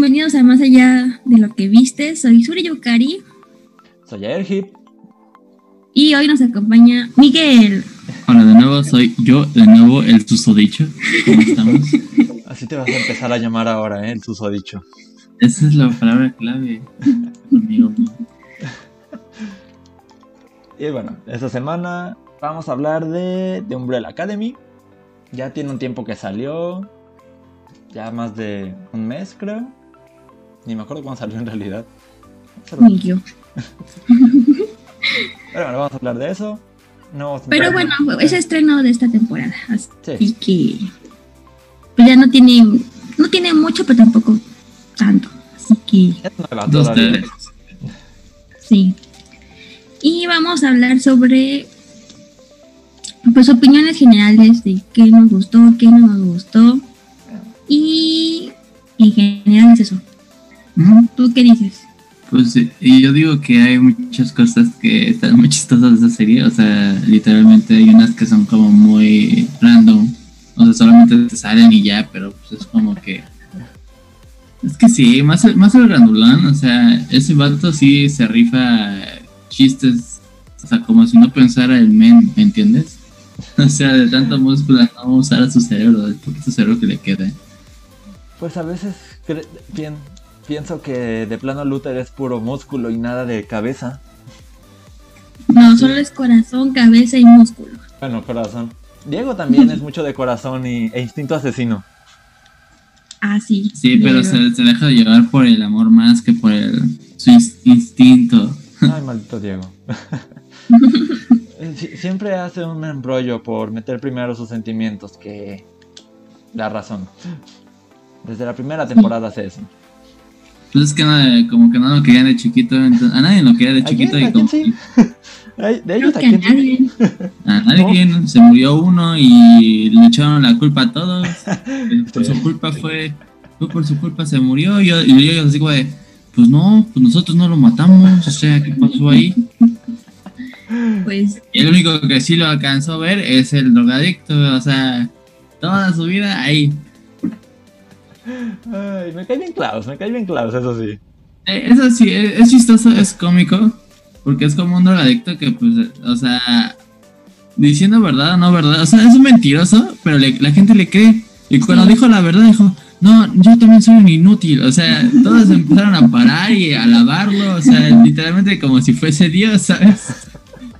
bienvenidos a Más Allá de lo que viste. Soy Suri Yukari. Soy Erhip. Y hoy nos acompaña Miguel. Hola de nuevo, soy yo de nuevo el susodicho. ¿Cómo estamos? Así te vas a empezar a llamar ahora, ¿eh? El susodicho. Esa es la palabra clave, amigo mío. Y bueno, esta semana vamos a hablar de, de Umbrella Academy. Ya tiene un tiempo que salió. Ya más de un mes, creo. Ni me acuerdo cuándo salió en realidad. Ni yo. Pero bueno, vamos a hablar de eso. No, Pero bueno, es estreno de esta temporada. Así Sí. que pues ya no tiene, no tiene mucho, pero tampoco tanto. Así que Es nueva Dos, sí. Y vamos a hablar sobre pues opiniones generales de qué nos gustó, qué no nos gustó. Y en general es eso. ¿Tú qué dices? Pues yo digo que hay muchas cosas que están muy chistosas de esa serie. O sea, literalmente hay unas que son como muy random. O sea, solamente te salen y ya, pero pues es como que. Es que sí, más, el- más el grandulón. O sea, ese vato sí se rifa chistes. O sea, como si no pensara el men, ¿me entiendes? O sea, de tanto músculo no usar a su cerebro, el poquito cerebro que le queda. Pues a veces pien- pienso que de plano Luther es puro músculo y nada de cabeza. No, solo es corazón, cabeza y músculo. Bueno, corazón. Diego también es mucho de corazón y, e instinto asesino. Ah, sí. Sí, pero se, se deja llevar por el amor más que por el, su ins- instinto. Ay, maldito Diego. Eh, Sie- Siempre hace un embrollo por meter primero sus sentimientos que la razón. Desde la primera temporada hace eso. Pues es que no, como que no lo querían de chiquito, entonces, a nadie lo quería de ¿A chiquito quién? y ¿A como quién sí? Ay, De ellos a a quién nadie. a nadie se murió uno y le echaron la culpa a todos. Por su culpa fue, fue por su culpa se murió y yo, y yo, yo así como de, pues no, pues nosotros no lo matamos, o sea, ¿qué pasó ahí? Pues Y el único que sí lo alcanzó a ver es el drogadicto, o sea, toda su vida ahí. Ay, me cae bien Klaus, me cae bien Klaus, eso sí. Eh, Eso sí, es, es chistoso, es cómico, porque es como un drogadicto que, pues, o sea, diciendo verdad o no verdad, o sea, es un mentiroso, pero le- la gente le cree. Y cuando Sí. dijo la verdad, dijo, no, yo también soy un inútil. O sea, todos empezaron a parar y a alabarlo, o sea, literalmente como si fuese Dios, ¿sabes?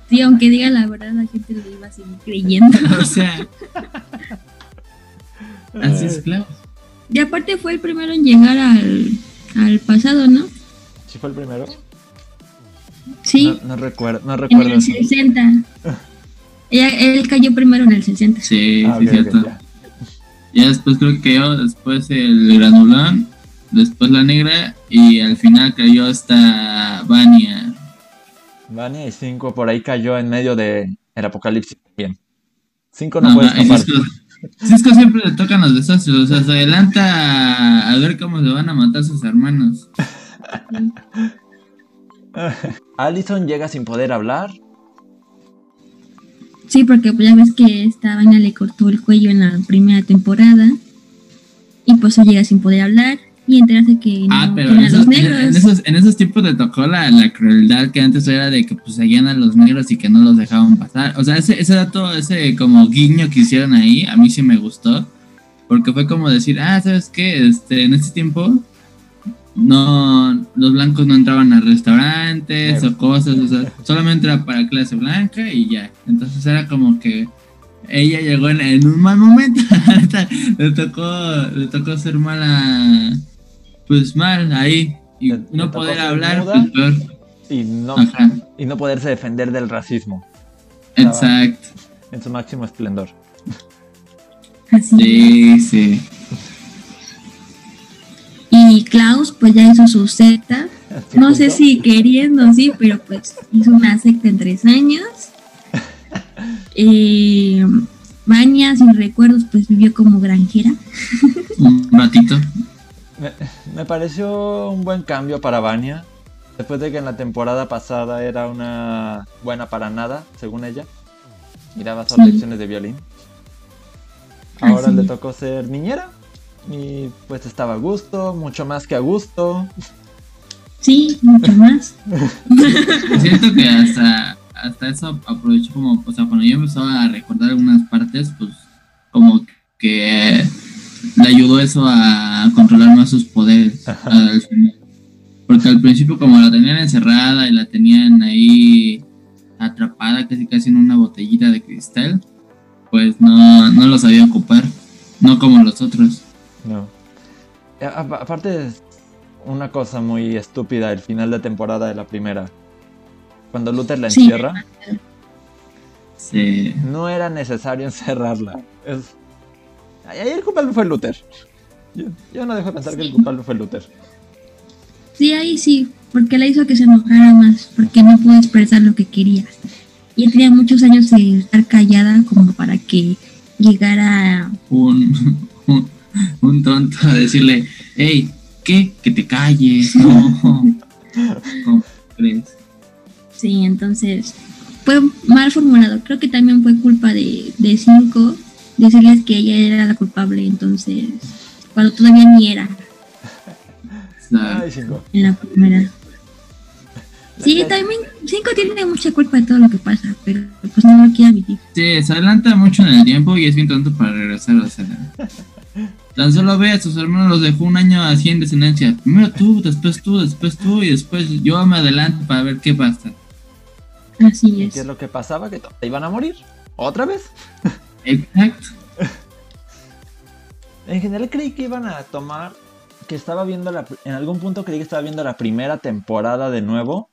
sí, aunque diga la verdad, la gente lo iba a seguir creyendo. O sea, así es, claro. Y aparte fue el primero en llegar al, al pasado, ¿no? ¿Sí fue el primero? Sí, No, no recuerdo, no en recuerdo el eso. 60. Ella, él cayó primero en el 60. Sí, Ah, sí, ok, ok, cierto. ya. Ya después creo que cayó después el granulón, después la negra y al final cayó hasta Vania. Vania y 5 por ahí cayó en medio de el apocalipsis. Bien. 5 no, No, puede escapar. Cisco, siempre le tocan los desastres, o sea, se adelanta a, ver cómo se van a matar sus hermanos. Allison llega sin poder hablar. Sí, porque pues ya ves que esta vaina le cortó el cuello en la primera temporada. Y pues él llega sin poder hablar y enterarse que no Ah, pero quieren en a los esos, en- negros. en esos, en esos tiempos le tocó la, la crueldad que antes era de que pues seguían a los negros y que no los dejaban pasar. O sea, ese, ese dato, ese como guiño que hicieron ahí, a mí sí me gustó. Porque fue como decir, ah, ¿sabes qué? Este, en este tiempo no los blancos no entraban a restaurantes o cosas, o sea, solamente era para clase blanca y ya. Entonces era como que ella llegó en, en un mal momento. le tocó le tocó ser mala pues mal ahí y no poder hablar pues peor. Y no, Ajá, y no poderse defender del racismo exacto. en su máximo esplendor. Así. Sí, sí. Y Klaus pues ya hizo su secta. No sé si queriendo, sí, pero pues hizo una secta en tres años. Eh, Vania, sin recuerdos, pues vivió como granjera. Un ratito. Me, me pareció un buen cambio para Vania. Después de que en la temporada pasada era una buena para nada, según ella. Y daba Sí. lecciones de violín. Ahora Así le tocó ser niñera. Y pues estaba a gusto, mucho más que a gusto. Sí, mucho más. Siento que hasta, hasta eso aprovechó como, o sea, cuando yo empezaba a recordar algunas partes, pues como que le ayudó eso a controlar más sus poderes al final. Porque al principio como la tenían encerrada y la tenían ahí atrapada casi casi en una botellita de cristal, pues no, no lo sabía ocupar, no como los otros. No. A- Aparte es una cosa muy estúpida el final de temporada de la primera. Cuando Luther la Sí. encierra, Sí. no era necesario encerrarla. Es... Ahí el culpable fue Luther. Yo, yo no dejo de pensar que el culpable fue Luther. Sí, ahí sí, porque la hizo que se enojara más, porque no pudo expresar lo que quería. Y tenía muchos años de estar callada como para que llegara un, un tonto a decirle, hey, ¿qué? Que te calles, no. ¿Cómo crees? Sí, entonces fue mal formulado. Creo que también fue culpa de, de Cinco decirles que ella era la culpable, entonces, cuando todavía ni era Ay, cinco. en la primera. Sí, también Cinco tiene mucha culpa de todo lo que pasa, pero pues no lo quiere admitir. Sí, se adelanta mucho en el tiempo y es bien tonto para regresar, o sea. Tan solo ve a sus hermanos, los dejó un año así en descendencia. Primero tú, después tú, después tú y después yo me adelanto para ver qué pasa. Así ¿Y es. qué es lo que pasaba? Que todos iban a morir. ¿Otra vez? Exacto. En general creí que iban a tomar... Que estaba viendo la... En algún punto creí que estaba viendo la primera temporada de nuevo.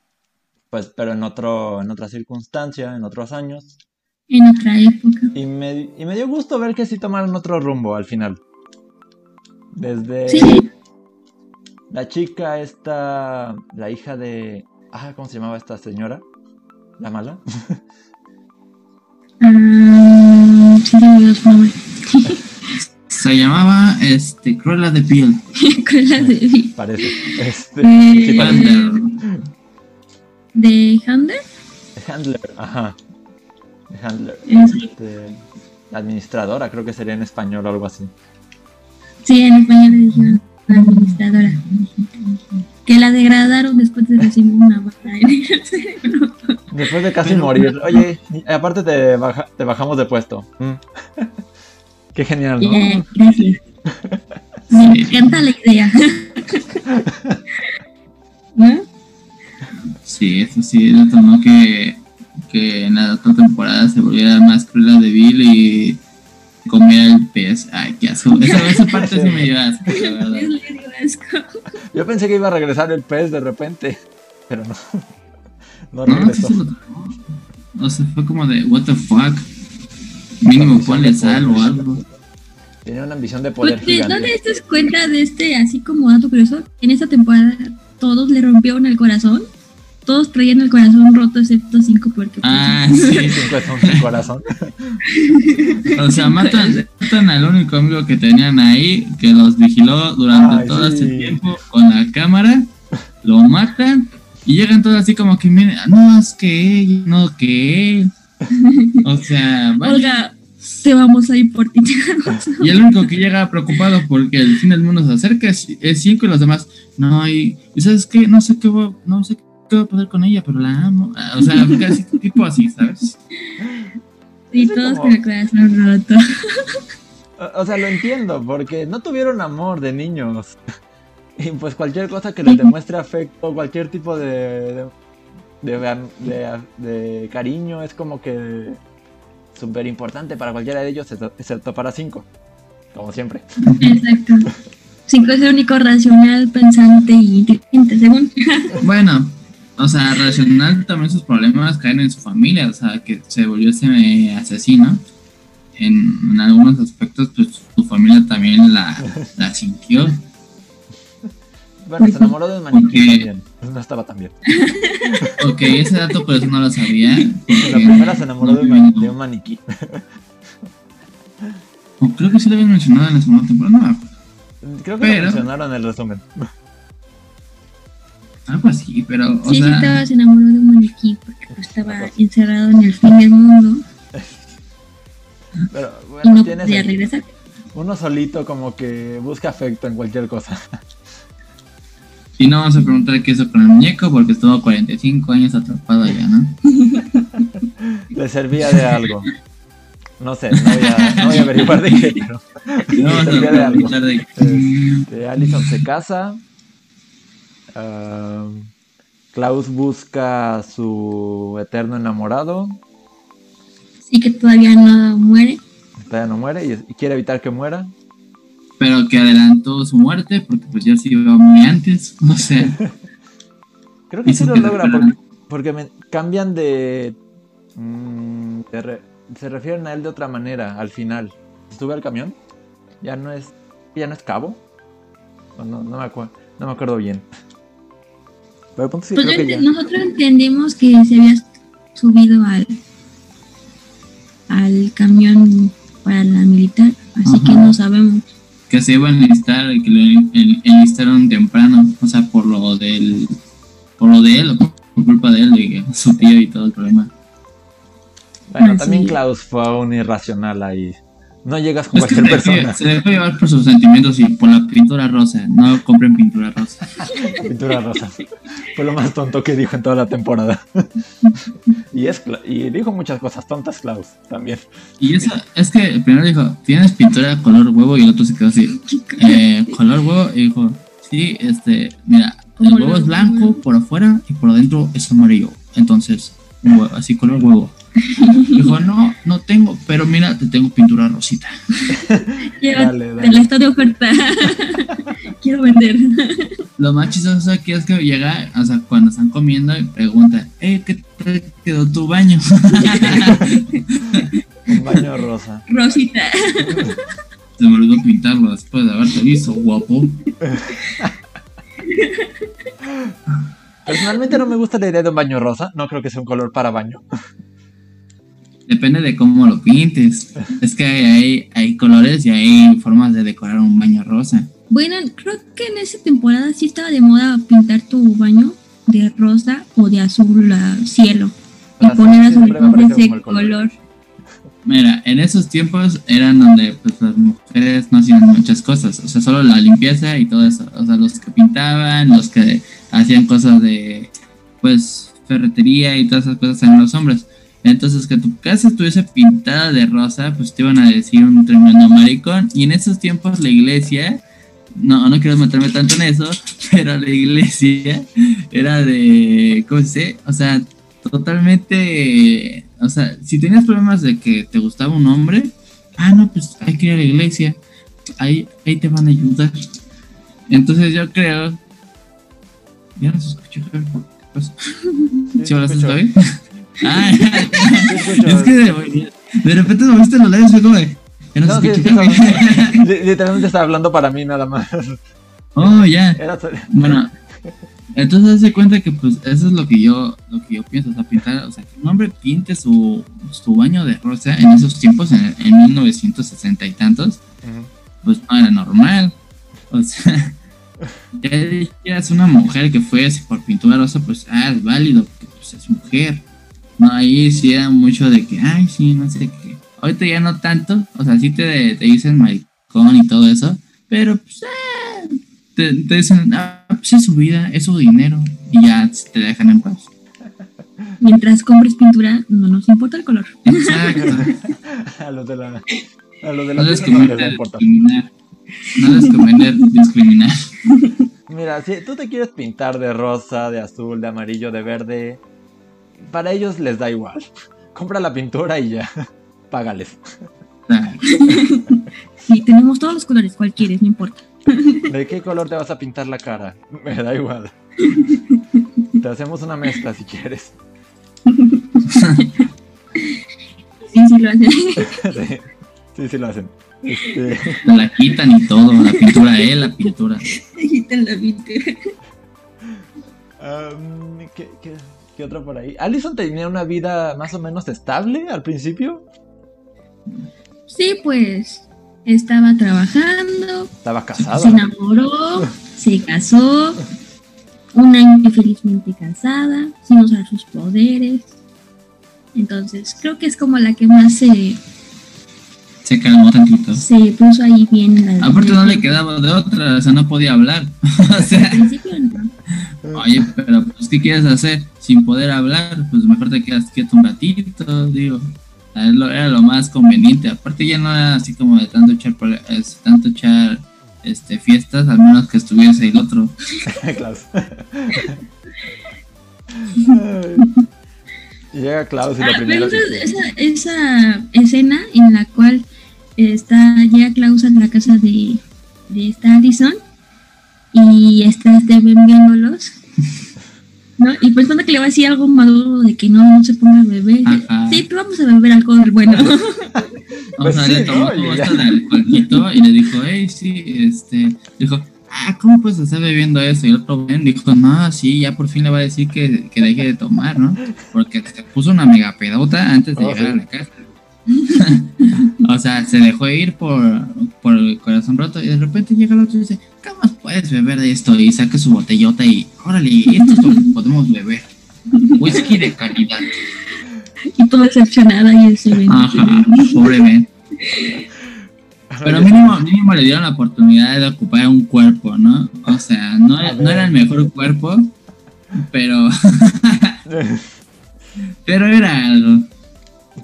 Pues, pero en otro... En otra circunstancia, en otros años. En otra época. Y me, y me dio gusto ver que sí tomaron otro rumbo al final. Desde Sí, la chica esta, la hija de... Ah, ¿cómo se llamaba esta señora? La mala. ah, se llamaba este Cruella de Piel. Con la de, Parece. Este, Eh, sí. Handler. de Handler. Handler, ajá. Handler. Es- Este, la administradora, creo que sería en español o algo así. Sí, en español le dijeron la administradora. Que la degradaron después de recibir una bala en el cerebro. Después de casi Pero- morir. Oye, aparte te, baja- te bajamos de puesto. Mm. Qué genial, ¿no? Yeah, gracias. Me Sí. encanta la idea. ¿No? Sí, eso sí, detonó que, que en la otra temporada se volviera más Cruella de Vil y comiera el pez. Ay, qué asco. Esa, esa parte sí me dio asco, la verdad. Yo pensé que iba a regresar el pez de repente, pero no. No No, regresó. se lo tomó. O sea, fue como de, what the fuck. Mínimo ponle sal o algo. Tenía una ambición de poder Porque no gigante. te das cuenta de este, así como dato curioso, en esta temporada todos le rompieron el corazón. Todos traían el corazón roto excepto cinco porque pues, Ah, sí. Cinco son sin corazón. O sea, matan, matan al único amigo que tenían ahí, que los vigiló durante Ay, todo sí. este tiempo con la cámara. Lo matan y llegan todos así como que, miren, no, es que ella, no, que él. O sea, vaya. Olga, te vamos a ir por ti. Y el único que llega preocupado porque el fin del mundo se acerca es, es cinco y los demás, no, y, y ¿sabes qué? No sé qué no sé qué va a pasar con ella, pero la amo. Ah, O sea, casi tipo así, ¿sabes? Y todos con el corazón roto. O- O sea, lo entiendo, porque no tuvieron amor de niños. Y pues cualquier cosa que les demuestre afecto, cualquier tipo de, de, de, de- de cariño es como que súper importante para cualquiera de ellos, excepto- excepto para cinco. Como siempre. Exacto. Cinco es el único racional, pensante y inteligente, según. Bueno, o sea, racional también sus problemas caen en su familia, o sea, que se volvió ese asesino. En, en algunos aspectos, pues su familia también la, la sintió. Bueno, se enamoró de un maniquí también. No estaba tan bien. Ok, ese dato por eso no lo sabía. La porque- primera se enamoró de un, mani- de un maniquí. creo que sí lo habían mencionado en la segunda temporada, no. Creo que Pero- lo mencionaron en el resumen. Algo así, pero, o sí, sí, sea, estaba, se enamoró de un maniquí porque pues, estaba encerrado en el fin del mundo Pero y bueno, no tiene podía regresar. Uno solito como que busca afecto en cualquier cosa. Y no vamos a preguntar qué hizo con el muñeco porque estuvo 45 años atrapado allá, ¿no? Le servía de algo. No sé, no voy a, no voy a averiguar de qué, pero No a servía de algo. preguntar de Este, Allison se casa. Klaus busca a su eterno enamorado. Sí que todavía no muere. Todavía no muere y, y quiere evitar que muera. Pero que adelantó su muerte porque pues ya se iba muy antes, no sé. Creo que sí lo logra porque, porque me- cambian de. mm, de re- se refieren a él de otra manera al final. Sube al camión. Ya no es. Ya no es cabo. No, no me acuerdo. No me acuerdo bien. Pero el punto sí Pues creo yo que ent- ya. nosotros entendimos que se había subido al al camión para la militar, así que no sabemos. Que se iba a enlistar y que lo en- enlistaron temprano, o sea, por lo del. por lo de él, o por, por culpa de él, de que su tío y todo el problema. Bueno, Ah, también sí. Klaus fue un irracional ahí. No llegas con Es que cualquier se persona. se dejó llevar por sus sentimientos y por la pintura rosa. No compren pintura rosa. Pintura rosa. Fue lo más tonto que dijo en toda la temporada. y, es, y dijo muchas cosas tontas, Klaus, también. Y eso, es que el primero dijo, ¿tienes pintura color huevo? Y el otro se quedó así, eh, color huevo. Y dijo, sí, este, mira, el huevo es blanco por afuera y por adentro es amarillo. Entonces, huevo, así color huevo. Dijo, no, no tengo, pero mira, te tengo pintura rosita. Dale, dale. la está de oferta. Quiero vender. Lo más chistoso aquí es que llega, o sea, cuando están comiendo y pregunta, eh, ¿qué te quedó tu baño? Un baño rosa. Rosita. Se me olvidó pintarlo después de haberte visto, guapo. Personalmente no me gusta la idea de un baño rosa. No creo que sea un color para baño. Depende de cómo lo pintes. Es que hay, hay colores y hay formas de decorar un baño rosa. Bueno, creo que en esa temporada sí estaba de moda pintar tu baño de rosa o de azul a cielo. Y Azul poner como el color. color. Mira, en esos tiempos eran donde pues, las mujeres no hacían muchas cosas. O sea, solo la limpieza y todo eso. O sea, los que pintaban, los que hacían cosas de, pues, ferretería y todas esas cosas eran los hombres. Entonces, que tu casa estuviese pintada de rosa, pues te iban a decir un tremendo maricón. Y en esos tiempos la iglesia, no, no quiero meterme tanto en eso, pero la iglesia era de, ¿cómo se dice? O sea, totalmente, o sea, si tenías problemas de que te gustaba un hombre, ah, no, pues hay que ir a la iglesia, ahí, ahí te van a ayudar. Entonces yo creo, ya no se escucha, ¿qué pasa? ¿Sí bien? Ah, es que de, de repente me viste los labios, fue como, de, ya no, No, sí, Literalmente estaba hablando para mí nada más. oh, ya. Era Bueno, entonces se cuenta que pues eso es lo que yo lo que yo pienso, o sea, pintar, o sea, que un hombre pinte su, su baño de rosa en esos tiempos, en, en 1960 y tantos, pues no era normal. O sea, ya una mujer que fue así por pintura rosa, pues ah, es válido, porque pues es mujer. No, ahí sí era mucho de que, ay, sí, no sé qué. Ahorita ya no tanto, o sea, sí te, te dicen maricón y todo eso, pero pues, ah, te, te dicen, ah, pues es su vida, es su dinero, y ya te dejan en paz. Mientras compres pintura, no nos importa el color. Exacto. A los de la. A los de la No les no les discriminar. No les conviene discriminar. Mira, si tú te quieres pintar de rosa, de azul, de amarillo, de verde, para ellos les da igual. Compra la pintura y ya. Págales. Sí, tenemos todos los colores, cual quieres, no importa. ¿De qué color te vas a pintar la cara? Me da igual. Te hacemos una mezcla si quieres. Sí, sí lo hacen. Sí, sí, sí lo hacen. Este, la quitan y todo, la pintura, eh, la pintura. Quitan la pintura. am, ¿qué, qué, qué otro por ahí? Allison tenía una vida más o menos estable al principio. Sí, pues estaba trabajando, Estaba se casada. enamoró, se casó, un año felizmente casada, sin usar sus poderes. Entonces, creo que es como la que más se, se calmó tantito. Se puso ahí bien. La, Aparte no le quedaba de otra, o sea, no podía hablar. o sea, Al principio no. Oye, pero pues, ¿qué quieres hacer sin poder hablar? Pues mejor te quedas quieto un ratito, digo. Era lo, era lo más conveniente. Aparte ya no era así como de tanto echar, es, tanto echar este, fiestas, al menos que estuviese el otro. Klaus. Llega Klaus y lo Ah, esa, esa escena en la cual está llega Klaus a la casa de, de esta Allison y está Steven viéndolos. ¿No? Y pensando que le va a decir algo maduro de que no, no se ponga a beber. Ajá. Sí, pero vamos a beber alcohol bueno. O Pues sea, sí, le tomó como esto de alcoholito y le dijo, hey, sí, este, dijo, ah, ¿cómo puedes estar bebiendo eso? Y el otro ven, dijo, no, sí, ya por fin le va a decir que, que deje de tomar, ¿no? Porque se puso una mega pedota antes de Oh, llegar sí. a la casa. o sea, se dejó ir por, por el corazón roto y de repente llega el otro y dice, ¿cómo más puedes beber de esto? Y saca su botellota y, órale, esto es lo que podemos beber. Whisky de calidad. y todo decepcionada y el Steven. Ajá, pobre Ben. Pero mínimo, mínimo le dieron la oportunidad de ocupar un cuerpo, ¿no? O sea, no, no era el mejor cuerpo, pero, pero era algo.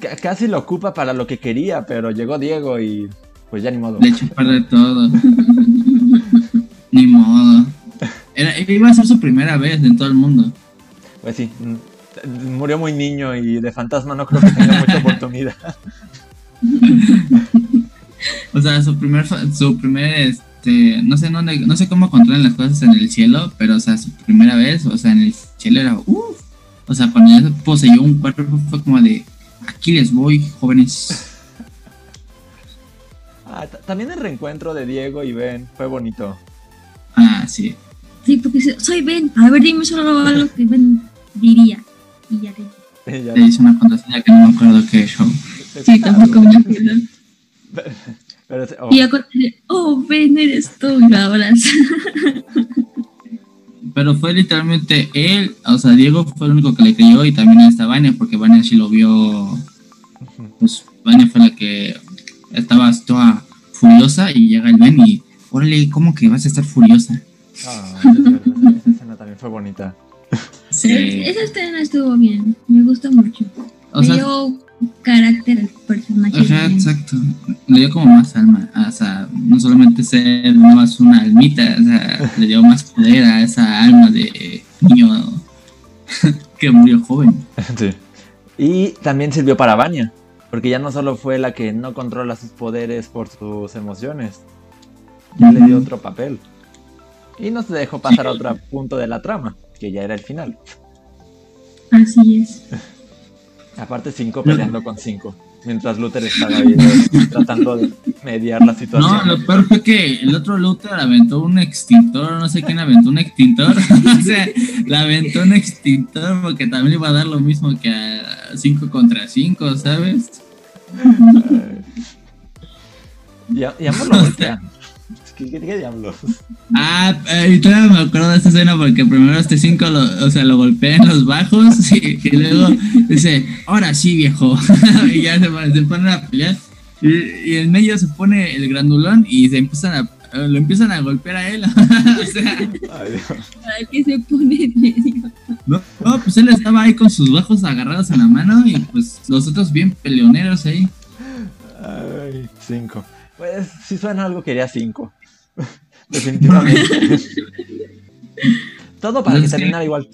Ca- Casi lo ocupa para lo que quería, pero llegó Diego y pues ya ni modo. Le echó perder todo. Ni modo. Era, iba a ser su primera vez en todo el mundo. Pues sí, murió muy niño y de fantasma no creo que tenga mucha oportunidad. O sea, su primer, su primer, este, no sé dónde, no sé cómo controlan las cosas en el cielo, pero o sea, su primera vez, o sea, en el cielo era, uff, o sea, cuando ya poseyó un cuerpo fue como de, aquí les voy, jóvenes. Ah, ta- también el reencuentro de Diego y Ben fue bonito. Ah, sí. Sí, porque soy Ben. A ver, dime solo algo que Ben diría. Y ya Ya- Le hice una contraseña que no me acuerdo qué show. Sí, tampoco me acuerdo. Pero, oh, Y cuando dice, oh, Ben, eres tú. Y lo. Pero fue literalmente él, o sea, Diego fue el único que le creyó y también esta Vania, porque Vania sí lo vio, pues Vania fue la que estaba toda furiosa y llega el Ben y, órale, ¿cómo que vas a estar furiosa? ah, esa escena también fue bonita. Sí. Esa escena estuvo bien. Me gustó mucho. O Le sea, dio carácter al personaje. Ajá, exacto. Le dio como más alma. O sea, no solamente ser más una almita, o sea, le dio más poder a esa alma de niño que murió joven. Sí. Y también sirvió para Vania, porque ya no solo fue la que no controla sus poderes por sus emociones, ya le dio otro papel. Y nos dejó pasar a otro punto de la trama, que ya era el final. Así es. Aparte 5 peleando con 5, mientras Luther estaba ahí tratando de mediar la No, situación. lo peor fue que el otro Luther aventó un extintor, no sé quién aventó un extintor. o sea, le aventó un extintor porque también le iba a dar lo mismo que a 5 contra 5, ¿sabes? Y, a- y ambos lo voltean. ¿Qué, qué, qué diablos? Ah, eh, y todavía me acuerdo de esta escena porque primero este 5 lo, o sea, lo golpea en los bajos y, y luego dice, ahora sí viejo. y ya se, pone- se ponen a pelear. Y, y en medio se pone el grandulón y se empiezan a, lo empiezan a golpear a él. o sea, Ay, Dios. Para que se pone en medio. no, no, pues él estaba ahí con sus bajos agarrados en la mano y pues los otros bien peleoneros ahí. Ay, 5. Pues si suena algo quería 5. Definitivamente. Todo para que Es que- terminara igual.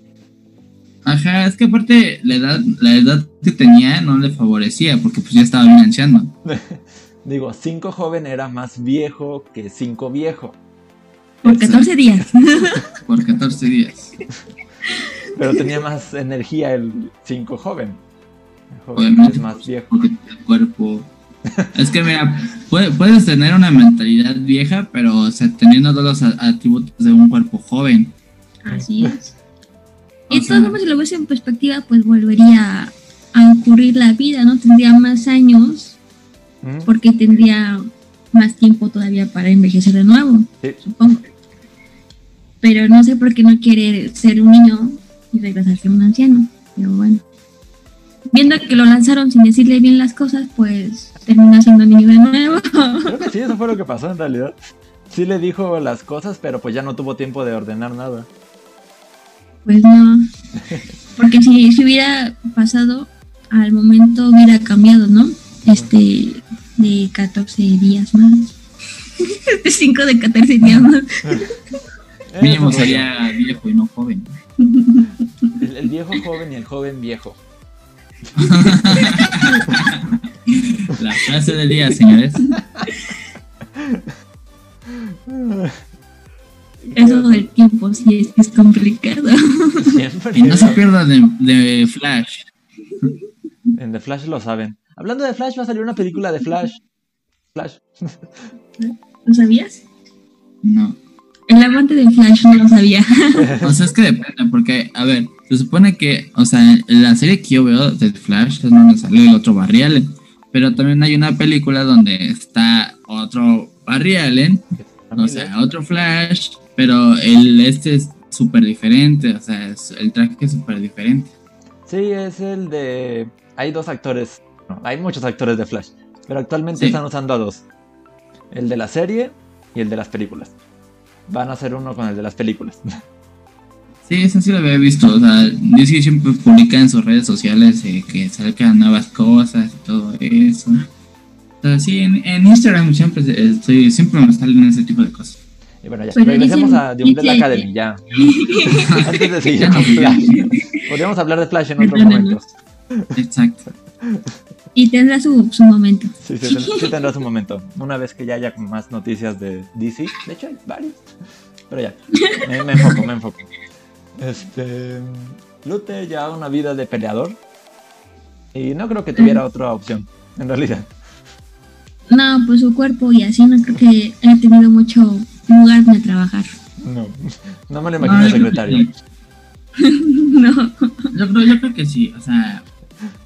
Ajá, es que aparte la edad, la edad que tenía no le favorecía porque pues ya estaba bien anciano. Digo, 5 joven era más viejo que 5 viejo. Por 14 días. por 14 días. Pero tenía más energía el 5 joven. El joven Obviamente, es más viejo. porque el cuerpo. Es que mira, puede- puedes tener una mentalidad vieja, pero o sea, teniendo todos los a- atributos de un cuerpo joven. Así es. O Y sea- formas, si lo ves en perspectiva, pues volvería a ocurrir la vida, ¿no? Tendría más años porque tendría más tiempo todavía para envejecer de nuevo, Sí. supongo. Pero no sé por qué no quiere ser un niño y regresarse un anciano. Pero bueno. viendo que lo lanzaron sin decirle bien las cosas, pues terminó siendo niño de nuevo. Creo que sí, eso fue lo que pasó en realidad. Sí le dijo las cosas, pero pues ya no tuvo tiempo de ordenar nada. Pues no. Porque si, si hubiera pasado, al momento hubiera cambiado, ¿no? Este, de 14 días más. De 5 de 14 días más. Mínimo sería viejo y no joven. El, el viejo joven y el joven viejo. La frase del día, señores. Eso del tiempo sí es, es complicado. Siempre. Y no se pierda de, de Flash. En The Flash lo saben. Hablando de Flash, va a salir una película de Flash. Flash. ¿Lo sabías? No. El amante de Flash no lo sabía. O sea, es que depende, porque, a ver, se supone que, o sea, en la serie que yo veo de Flash es donde sale el otro Barry Allen. Pero también hay una película donde está otro Barry Allen, o sea, otro Flash, pero el este es súper diferente, o sea, es- el traje es súper diferente. Sí, es el de. Hay dos actores. No, hay muchos actores de Flash. Pero actualmente Sí. están usando a dos: el de la serie y el de las películas. Van a hacer uno con el de las películas. Sí, eso sí lo había visto, o sea, DC siempre publica en sus redes sociales eh, que salgan nuevas cosas y todo eso. O sea, sí, en, en Instagram siempre, estoy, siempre me salen ese tipo de cosas. Y bueno, ya. Pero Regresemos dicen- a The Umbrella Academy, ya. Antes de seguir con no, Flash. Podríamos hablar de Flash en otros momentos. Exacto. Y tendrá su, su momento. Sí, sí, ten- sí tendrá su momento. Una vez que ya haya más noticias de DC. De hecho, hay varios. Pero ya, me, me enfoco, me enfoco. Este. Lute ya una vida de peleador. Y no creo que tuviera otra opción, en realidad. No, pues su cuerpo y así no creo que haya tenido mucho lugar donde trabajar. No, no me lo imagino No, que secretario. no. Yo creo, yo creo que sí, o sea,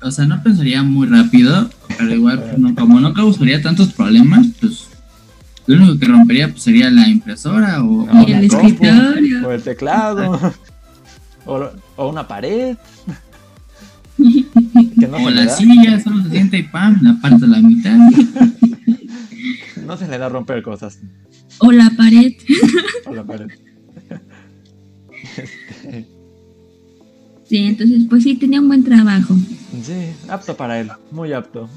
o sea, no pensaría muy rápido, pero igual, pues, no, como no causaría tantos problemas, pues lo único que rompería pues, sería la impresora o, No, el escritorio. O el teclado. O, o una pared. Que no o la da. silla, solo se siente y pam, la parte a la mitad. No se le da romper cosas. O la pared. O la pared. Este, Sí, entonces pues sí, tenía un buen trabajo. sí, apto para él. Muy apto.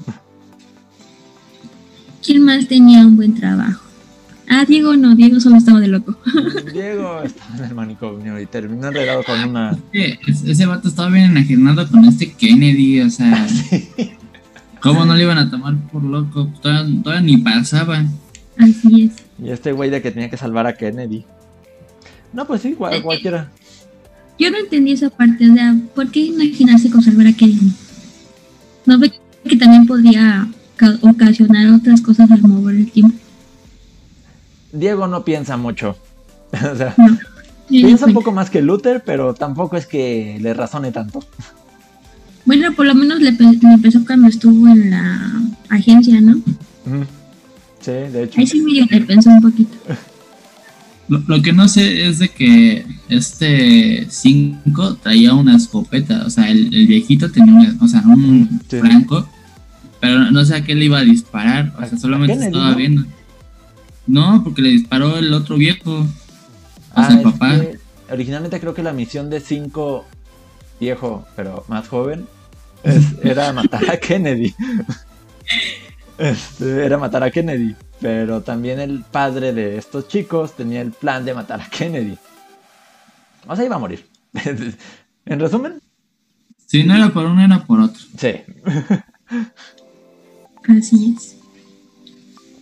¿Quién más tenía un buen trabajo? Ah, Diego no, Diego solo estaba de loco. Diego estaba en el manicomio y terminó enredado con una. Es que es- ese vato estaba bien enajenado con este Kennedy, o sea, ¿cómo no le iban a tomar por loco? Todavía, todavía ni pasaba. Así es. Y este güey de que tenía que salvar a Kennedy. No, pues sí, cual- cualquiera. Yo no entendí esa parte, o sea, ¿por qué imaginarse con salvar a Kennedy? ¿No ve que también podría ca- ocasionar otras cosas al mover el tiempo? Diego no piensa mucho. o sea, No. Piensa un poco más que Luther, pero tampoco es que le razone tanto. Bueno, por lo menos le, pe- le empezó cuando estuvo en la agencia, ¿no? Sí, de hecho. Ahí sí medio le pensó un poquito. Lo, lo que no sé es de que este 5 traía una escopeta, o sea, el, el viejito tenía una, o sea, un Sí. franco, pero no sé a qué le iba a disparar, o sea, solamente estaba ¿no? viendo. No, porque le disparó el otro viejo, o Ah, sea, el es papá. que originalmente creo que la misión de 5 viejo, pero más joven, es- era matar a Kennedy. Este, era matar a Kennedy. Pero también el padre de estos chicos tenía el plan de matar a Kennedy. O sea, iba a morir. en resumen, Si no era por uno, era por otro. sí. Así es.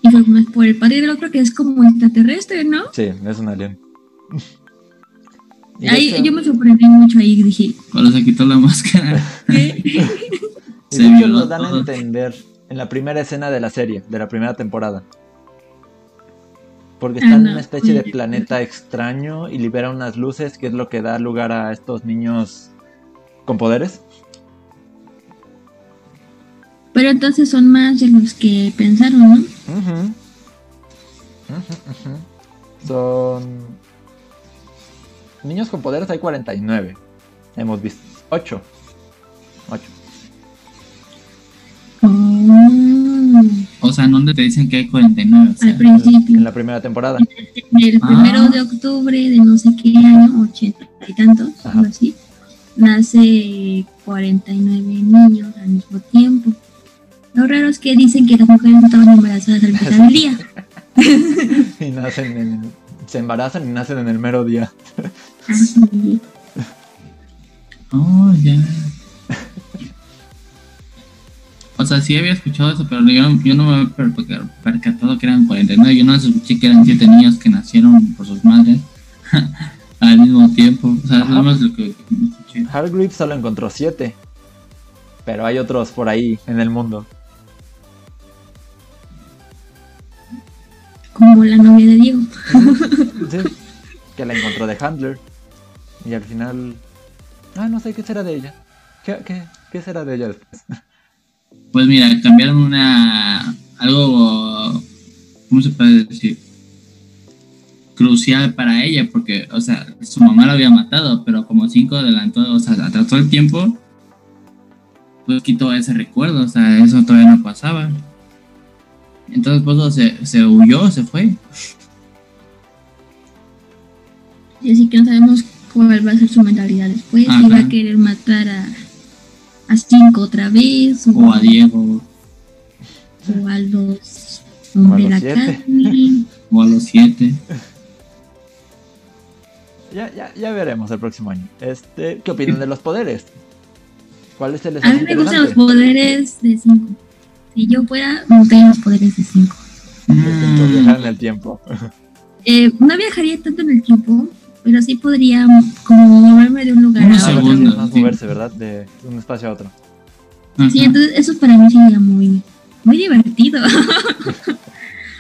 Y fue más por el padre del otro que es como extraterrestre, ¿no? Sí, es un alien. Ahí hecho- yo me sorprendí mucho ahí, dije, Cuando se quitó la máscara. ¿qué? Se de hecho lo dan a entender en la primera escena de la serie, de la primera temporada. Porque Ah, está en no. una especie de planeta extraño y libera unas luces, que es lo que da lugar a estos niños con poderes. Pero entonces son más de los que pensaron, ¿no? Uh -huh. Uh. Son... Niños con poderes hay 49. Hemos visto 8. 8. O sea, ¿en dónde te dicen que hay 49? O sea, Al principio. En la primera temporada. El ah. primero de octubre de no sé qué año, 80 y tantos, algo así, nace 49 niños al mismo tiempo. Lo raro es que dicen que las mujeres no estaban embarazadas al empezar el día. Y nacen en, se embarazan y nacen en el mero día. Así. Oh, ya. O sea, sí había escuchado eso, pero yo, yo no me había per- per- percatado que eran 49. Yo no escuché que eran 7 niños que nacieron por sus madres al mismo tiempo. O sea, Ajá. nada más lo que escuché. Hargreaves solo encontró siete. Pero hay otros por ahí en el mundo. Como la novia de Diego. Sí, que la encontró de Handler. Y al final. Ah, no sé qué será de ella. ¿Qué, qué, qué será de ella después? Pues mira, cambiaron una. algo. ¿Cómo se puede decir? Crucial para ella, porque, o sea, su mamá la había matado, pero como cinco adelantó, o sea, atrasó el tiempo, pues quitó ese recuerdo, o sea, eso todavía no pasaba. Entonces, pues se, se huyó, se fue. Y así que no sabemos cuál va a ser su mentalidad después. Si Ajá. va a querer matar a, a cinco otra vez. O a Diego, o a los O a Umbrella los siete. O a los siete. Ya, ya, ya veremos el próximo año. Este, ¿Qué opinan de los poderes? ¿Cuál es el A mí me gustan los poderes de 5. Si yo fuera, me los poderes de 5. Intento viajar en el tiempo. Eh, no viajaría tanto en el tiempo, pero sí podría como moverme de un lugar Unos a otro. sí. moverse, ¿verdad? De un espacio a otro. Sí, Ajá. entonces eso para mí sería muy, muy divertido.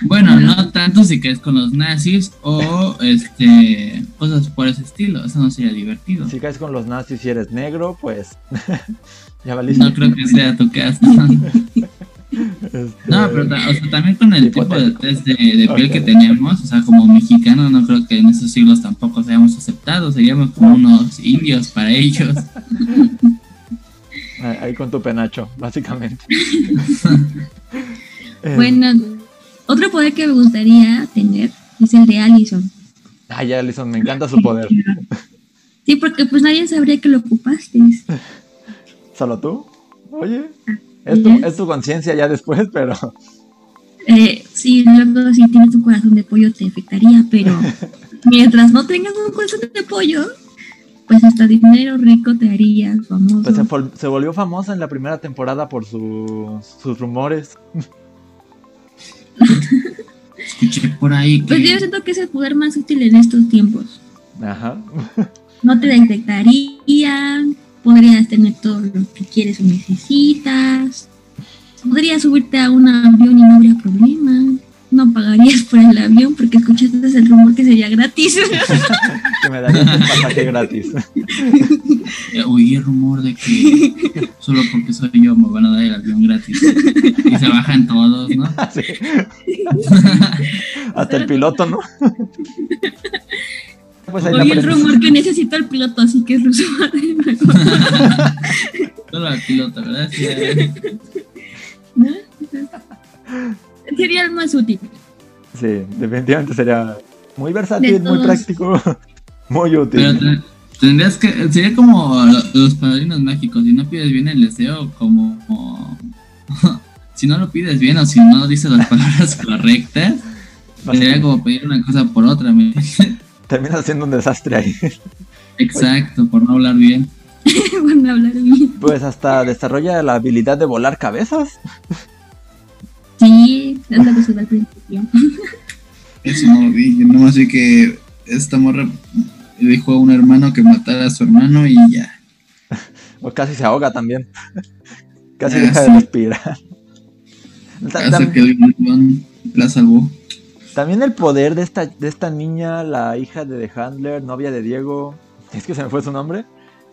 Bueno, no tanto si caes con los nazis o este cosas por ese estilo, eso no sería divertido. Si caes con los nazis y eres negro, pues. ya valiste. No creo que sea tu caso. Este, No, pero ta- o sea, también con el tipo de test de, de piel que tenemos, o sea, como mexicanos, no creo que en esos siglos tampoco seamos aceptados, seríamos como unos indios para ellos. Ah, Ahí con tu penacho, básicamente. Eh, bueno, otro poder que me gustaría tener es el de Allison. Ay, Alison, me encanta su poder. Sí, porque pues nadie sabría que lo ocupaste. ¿Solo tú? Oye. Es tu, es tu conciencia ya después, pero. Eh, sí, luego si tienes un corazón de pollo te afectaría, pero mientras no tengas un corazón de pollo, pues hasta dinero rico te harías famoso. Pues se, volvió famosa en la primera temporada por sus sus rumores. Escuché por ahí Pues yo que siento que es el poder más útil en estos tiempos. Ajá. No te detectarían, podrías tener todo lo que quieres o necesitas, podrías subirte a un avión y no habría problema. No pagarías por el avión porque escuchaste el rumor que sería gratis. Que me darías el pasaje gratis. oí el rumor de que solo porque soy yo me van a dar el avión gratis. Y se bajan todos, ¿no? Sí. Hasta el piloto, ¿no? Pues Oye el rumor que necesita el piloto, así que es ruso. Solo al piloto, ¿verdad? Sí. ¿No? Sería el más útil. Sí, definitivamente sería muy De versátil, muy práctico, muy Pero útil. te- tendrías que. Sería como lo- los padrinos mágicos. Si no pides bien el deseo, como. si no lo pides bien o si no dices las palabras correctas, sería como pedir una cosa por otra. ¿me entiendes? Terminas haciendo un desastre ahí. Exacto, por no hablar bien. Van a hablar bien. Pues hasta desarrolla la habilidad de volar cabezas. Sí, es lo que se ve al principio. Eso no lo vi. Yo nomás vi que esta morra le dijo a un hermano que matara a su hermano y ya. O casi se ahoga también. Casi Ah, deja de respirar. Ta- Hasta que el la salvó. También el poder de esta, de esta niña, la hija de The Handler, novia de Diego, es que se me fue su nombre,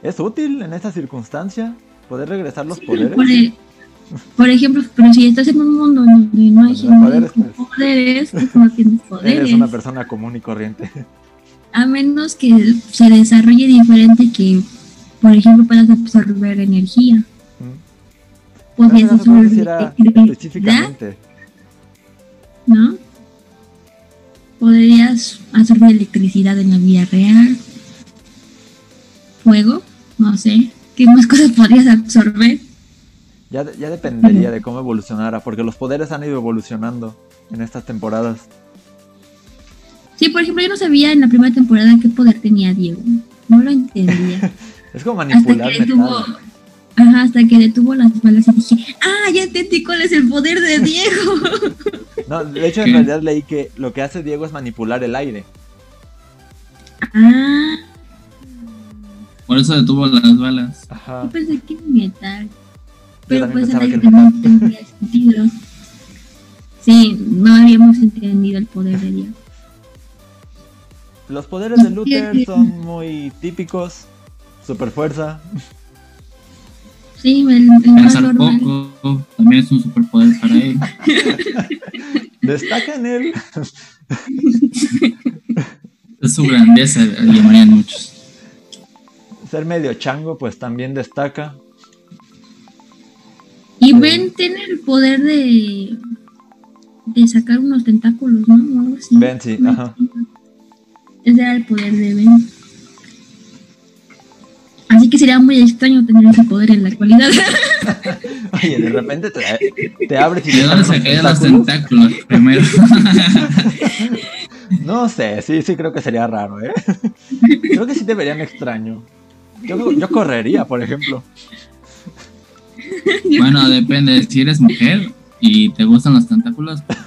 es útil en esta circunstancia, poder regresar los poderes. Por, e- por ejemplo, pero si estás en un mundo donde no hay gente con poderes, poderes, pues no tienes poderes. Eres una persona común y corriente. A menos que se desarrolle diferente que, por ejemplo, puedas absorber energía. Mm. Podrías absorber específicamente. ¿no? Podrías absorber electricidad en la vida real. Fuego, no sé. ¿Qué más cosas podrías absorber? Ya, ya dependería de cómo evolucionara, porque los poderes han ido evolucionando en estas temporadas. Sí, por ejemplo, yo no sabía en la primera temporada qué poder tenía Diego. No lo entendía. Es como hasta manipular que detuvo, metal. Ajá, hasta que detuvo las balas y dije, ah, ya entendí cuál es el poder de Diego. No, de hecho, en realidad leí que lo que hace Diego es manipular el aire. ah, Por eso detuvo las balas. Ajá. yo pensé que era metal. Pero pues el no tendría sentido. Sí, no habíamos entendido el poder de Diego. Los poderes de Luther son muy típicos. Super fuerza. Sí, el, el más Pensar normal. poco también es un superpoder para él. Destaca en él. Es su grandeza, le llamarían muchos. Ser medio chango, pues también destaca. Y Sí. Ben tiene el poder de, de sacar unos tentáculos, ¿no? O algo así. Ben, sí, ajá. Ese era el poder de Ben. Así que sería muy extraño tener ese poder en la actualidad. Oye, de repente te, te abres y ¿De te se caían los tentáculos. primero? No sé, sí, sí creo que sería raro, ¿eh? Creo que sí te verían extraño. Yo, yo correría, por ejemplo. bueno, depende. Si eres mujer y te gustan los tentáculos, pues,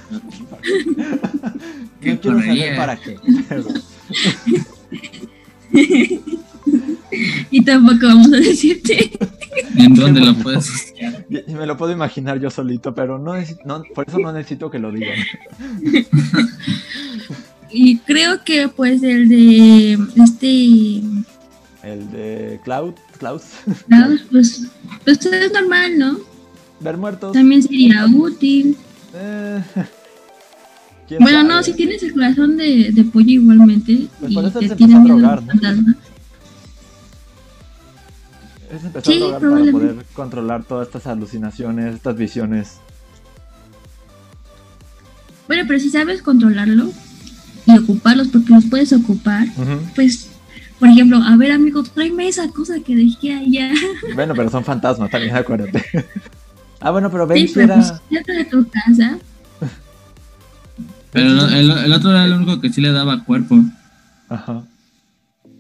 ¿Qué No quiero saber correría? para qué. Y tampoco vamos a decirte. ¿en dónde lo puedes Me lo puedo imaginar yo solito, pero no, no por eso no necesito que lo digan. Y creo que pues el de este El de Cloud, Klaus, Klaus, pues, pues es normal, ¿no? ver muertos. También sería útil. eh, ¿quién Bueno, sabe? no, si tienes el corazón de, de pollo igualmente Pues y por eso te se a drogar. Es empezar Sí, a para poder controlar todas estas alucinaciones, estas visiones. Bueno, pero si sabes controlarlo y ocuparlos porque los puedes ocupar, pues, por ejemplo, a ver, amigo, tráeme esa cosa que dejé allá. Bueno, pero son fantasmas también, acuérdate. ah, bueno, pero Ben Sí, era... pues, de tu casa. Pero el, el- el otro era el único que sí le daba cuerpo. Ajá.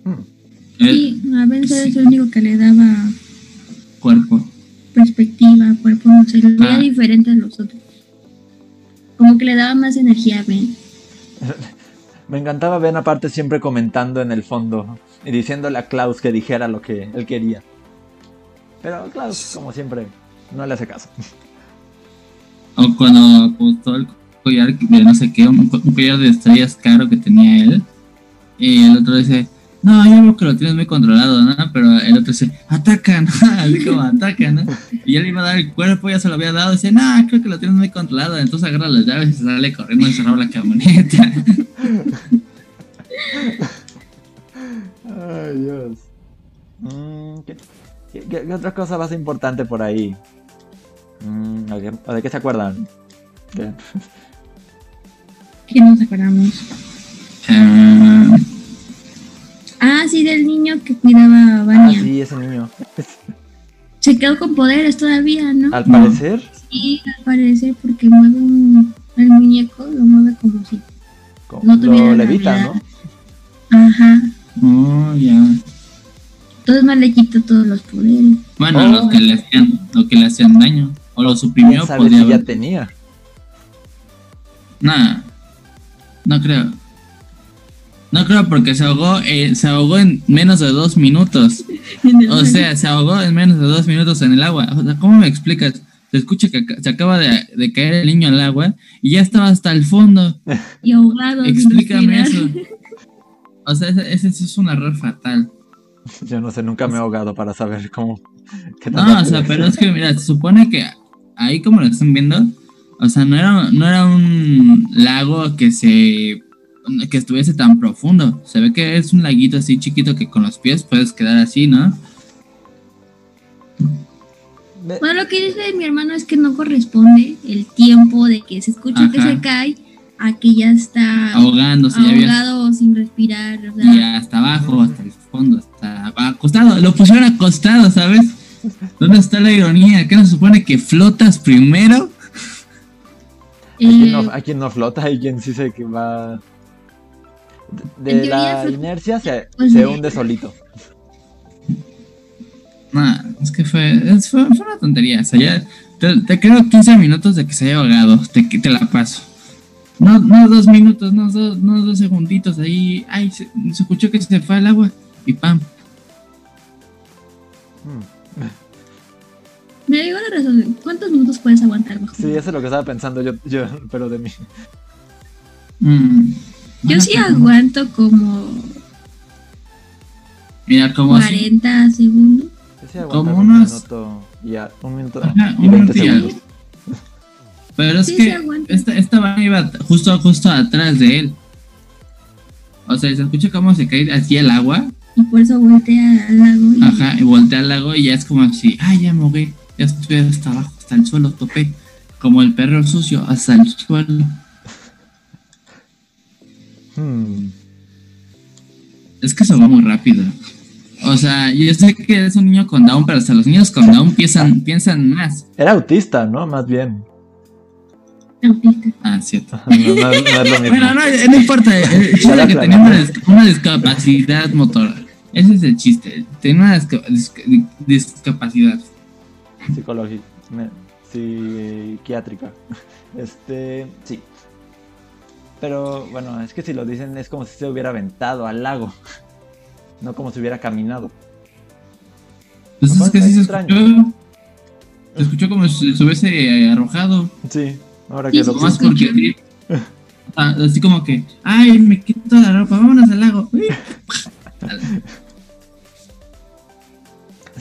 Hmm. El Sí, a veces es el único que le daba cuerpo. perspectiva, cuerpo, no sé, lo veía Ah. diferente a los otros. Como que le daba más energía a Ben. Me encantaba Ben aparte siempre comentando en el fondo y diciéndole a Klaus que dijera lo que él quería. Pero Klaus, como siempre, no le hace caso. O cuando apostó el collar de no sé qué, un, un collar de estrellas caro que tenía él. Y el otro dice, no, yo creo que lo tienes muy controlado, ¿no? Pero el otro dice, atacan, así como atacan, ¿no? Y él iba a dar el cuerpo, ya se lo había dado, dice, no, creo que lo tienes muy controlado. Entonces agarra las llaves y se sale corriendo y se roba la camioneta. Ay, Dios. Mm, ¿qué, qué- qué- qué otra cosa más importante por ahí? Mm, ¿a qué- a ¿De qué se acuerdan? ¿Qué? ¿Qué nos acordamos? Ah, sí, del niño que cuidaba a Ah, Vania. sí, ese niño. Se quedó con poderes todavía, ¿no? Al parecer, Sí, al parecer, porque mueve un, el muñeco, lo mueve como si. como- No tuviera lo la levita, habilidad. ¿no? Ajá. oh, ya. Entonces no le quita todos los poderes. Bueno, Oh. los que le hacían, lo que le hacían daño. O lo suprimió, ¿Quién sabe podría si ya tenía? Nah, no creo. No creo porque se ahogó, eh, se ahogó en menos de dos minutos. O sea, se ahogó en menos de dos minutos en el agua. O sea, ¿cómo me explicas? Se escucha que se acaba de, de caer el niño al agua y ya estaba hasta el fondo. y ahogado. Explícame eso. O sea, ese, ese es un error fatal. Yo no sé, nunca me he ahogado para saber cómo. qué tan No, o sea, es. pero es que mira, se supone que ahí como lo están viendo, o sea, no era, no era un lago que se que estuviese tan profundo. Se ve que es un laguito así chiquito que con los pies puedes quedar así, ¿no? Bueno, lo que dice mi hermano es que no corresponde el tiempo de que se escucha que se cae a que ya está ahogándose, ya había- ahogado sin respirar. O sea, y hasta abajo, hasta el fondo, hasta acostado. Lo pusieron acostado, ¿sabes? ¿Dónde está la ironía? ¿Qué nos supone que flotas primero? Aquí eh, no, aquí no flota, hay quien sí se que va. De, En de teoría la inercia se, se hunde solito. Nah, es que fue, es- fue, fue una tontería. O sea, ya te, te creo 15 minutos de que se haya ahogado. Te, te la paso. No, no dos minutos, no dos, no dos segunditos ahí. Ay, se, se escuchó que se fue al agua y pam. Hmm. me dio la razón. ¿Cuántos minutos puedes aguantar bajo? Sí, eso es lo que estaba pensando yo, yo pero de mí. Mm. Yo sí aguanto como Mira, como así. 40 segundos. Sí Como aguantar un unos- minuto y a- un minuto Ajá, y un 20 minuto y algo. segundos. Pero es Sí, sí que esta, esta van iba justo, justo atrás de él. O sea, se escucha cómo se cae así el agua. Y por eso voltea al lago. Y Ajá, y voltea al lago y ya es como así, ay, ya me ahogué, ya estoy hasta abajo, hasta el suelo, topé. Como el perro sucio, hasta el suelo. Hmm. Es que se va muy rápido. O sea, yo sé que es un niño con Down, pero hasta los niños con Down piensan, piensan más. Era autista, ¿no? Más bien. autista. Ah, cierto. No, no- no es lo mismo. Bueno, no, no importa. El chiste es que tenía una, dis- una discapacidad motora. Ese es el chiste. Tenía una disca- disca- discapacidad. Psicológica. Psiquiátrica. Este. Sí. Pero bueno, es que si lo dicen es como si se hubiera aventado al lago. No como si hubiera caminado. Pues es que sí se extraño. escuchó. Se escuchó como si se hubiese arrojado. Sí. Ahora que sí, lo. Más porque. Ah, Así como que, ay, me quito la ropa, vámonos al lago.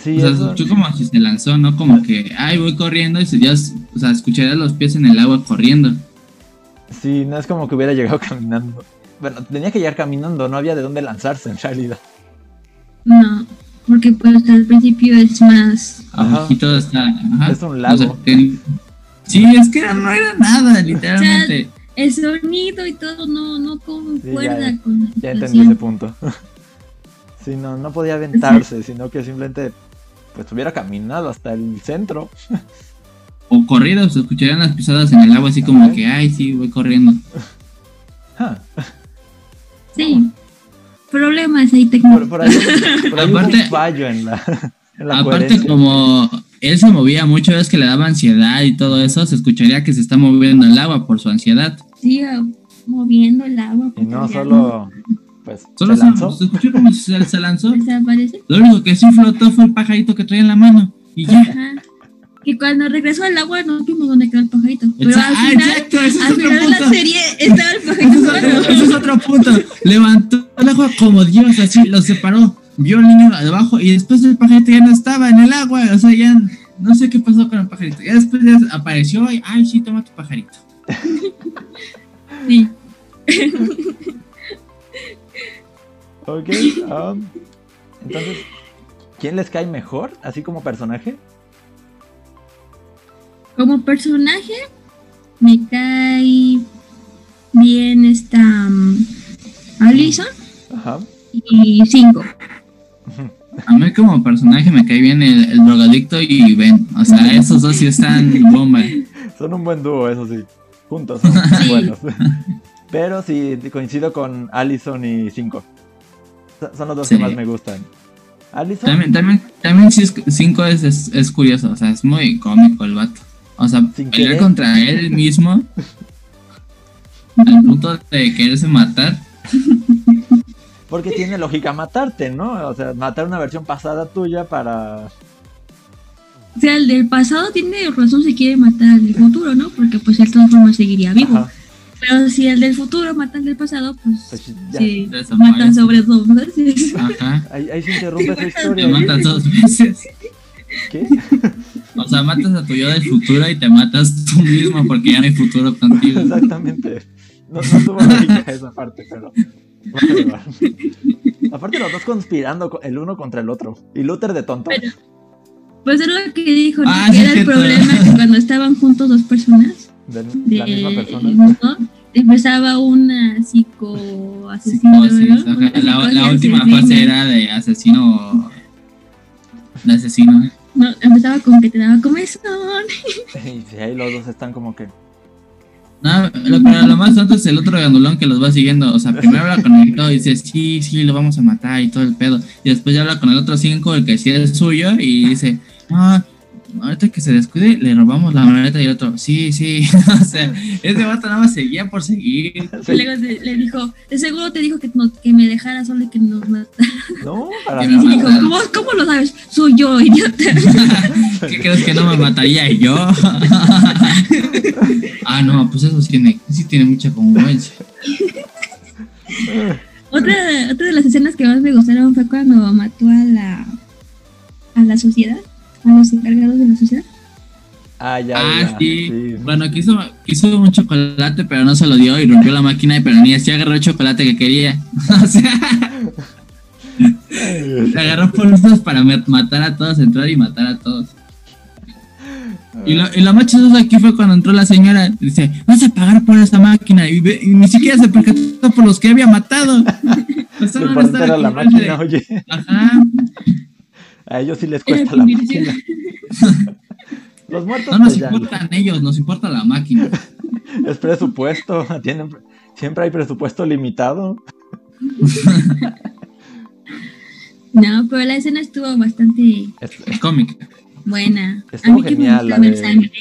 Sí, O sea, se eso- escuchó como si se lanzó, ¿no? Como que, ay, voy corriendo y se ya, o sea, escucharía los pies en el agua corriendo. Sí, no es como que hubiera llegado caminando. Bueno, tenía que llegar caminando, no había de dónde lanzarse en realidad. No, porque pues al principio es más. Ajá. Abajito está. ajá. Es un lago. O sea, sí, es que no era nada, literalmente. El sonido y todo no, no concuerda ya- con la Ya entendí ese punto. sí, no, no podía aventarse, sino que simplemente pues hubiera caminado hasta el centro. O corrido, se escucharían las pisadas en el agua, así como Ajá. que, ay, sí, voy corriendo. Sí. Problemas ahí técnicos. por ahí, por ahí hubo Aparte- un fallo en la, en la Aparte, coherencia. como él se movía mucho, es que le daba ansiedad y todo eso, se escucharía que se está moviendo el agua por su ansiedad. Sí, ah, moviendo el agua. Y no solo pues Solo se se, lanzó. se escuchó como si se, se lanzó. Desaparece. Lo único que sí flotó fue el pajarito que traía en la mano. Y ya. Ajá. Que cuando regresó al agua no vimos dónde quedó el pajarito. Pero Exa- al ah, final, exacto, ese es al otro final de la punto. serie estaba el Ese pajarito. es, otro, ese es otro punto. Levantó el agua como Dios, así lo separó. Vio al niño debajo y después el pajarito ya no estaba en el agua. O sea, ya no sé qué pasó con el pajarito. Ya después ya apareció y, ay, sí, toma tu pajarito. Sí. Ok, um, entonces, ¿quién les cae mejor? Así como personaje. Como personaje, me cae bien esta um, Alison Ajá. y Cinco. A mí como personaje me cae bien el, el drogadicto y Ben. O sea, esos dos sí están bomba. Son un buen dúo, eso sí. Juntos son Sí. buenos. Pero sí, coincido con Allison y Cinco. So- Son los dos Sí. que más me gustan. Allison. También, también, también cinco es, es, es curioso. O sea, es muy cómico el vato. O sea, Sin pelear querer. contra él mismo al punto de quererse matar. Porque tiene lógica matarte, ¿no? O sea, matar una versión pasada tuya para. O sea, el del pasado tiene razón si quiere matar al del futuro, ¿no? Porque pues él de todas formas seguiría vivo. Ajá. Pero si el del futuro mata al del pasado, pues Pues ya. sí, Desaparece. mata sobre dos veces. Ajá. Ahí, ahí se interrumpe esa Te historia. matas dos veces. ¿Qué? O sea, matas a tu yo del futuro y te matas tú mismo porque ya no hay futuro contigo. Exactamente. No, no tuvo lógica esa parte, pero. Aparte, los dos conspirando co- el uno contra el otro. Y Luther de tonto. Pero- Pues es lo que dijo, ¿no? Ah, que sí, era el problema que cuando estaban juntos dos personas, De de la misma persona. empezaba una psico asesino. Psicosis, ¿no? La, la última fase era de asesino. De asesino. No, empezaba con que te daba comezón. Y ahí los dos están como que. No, lo, pero lo más tonto es el otro gandulón que los va siguiendo. O sea, primero habla con el todo y dice, sí, sí, lo vamos a matar y todo el pedo. Y después ya habla con el otro cinco, el que sí es suyo, y dice, no, ahorita que se descuide, le robamos la maleta y el otro, sí, sí. o sea, ese vato nada más seguía por seguir. Y luego le dijo, de seguro te dijo que, no- que me dejara solo y que nos matara. No, para Y Y nada. dijo, ¿cómo, ¿cómo lo sabes? Soy yo, idiota. ¿Qué crees que no me mataría yo? ah, no, pues eso sí tiene, sí tiene mucha congruencia. Otra, otra de las escenas que más me gustaron fue cuando mató a la, a la sociedad, a los encargados de la sociedad. Ah, ya. Ah, ya, sí. Bueno, quiso, quiso un chocolate, pero no se lo dio y rompió la máquina, pero ni así agarró el chocolate que quería. o sea, le agarró fuerzas para ma- matar a todos, entrar y matar a todos. Y lo, y lo más chistoso aquí fue cuando entró la señora, dice, vas a pagar por esta máquina, y, ve- y ni siquiera se percató por los que había matado. Estaba era la máquina, oye. Ajá. A ellos sí les cuesta la máquina. Los muertos, No nos pues ya. importan ellos, nos importa la máquina. Es presupuesto. Tienen, siempre hay presupuesto limitado. No, pero la escena estuvo bastante Es- Cómica. buena. Estuvo a mí que me genial la de- sangre.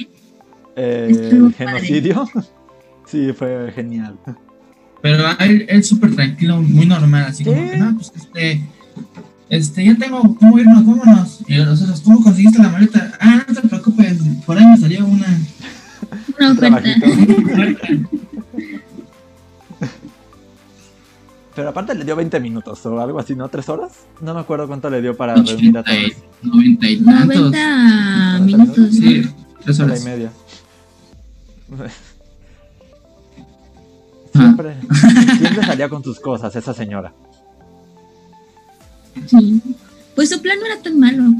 eh, Estuvo el padre. genocidio. Sí, fue genial. Pero él, él súper tranquilo, muy normal, así como que, no, pues este, este, ya tengo cómo irnos, vámonos. Y nosotros, ¿cómo conseguiste la maleta? Ah, no te preocupes, por ahí me salió una. Una oferta. Pero aparte le dio 20 minutos o algo así, ¿no? ¿Tres horas? No me acuerdo cuánto le dio para reunir a 80 y- todos. 90 y tantos. 90 minutos. Sí, tres Hora horas. y media. Siempre, siempre salía con sus cosas esa señora. Sí. Pues su plan no era tan malo.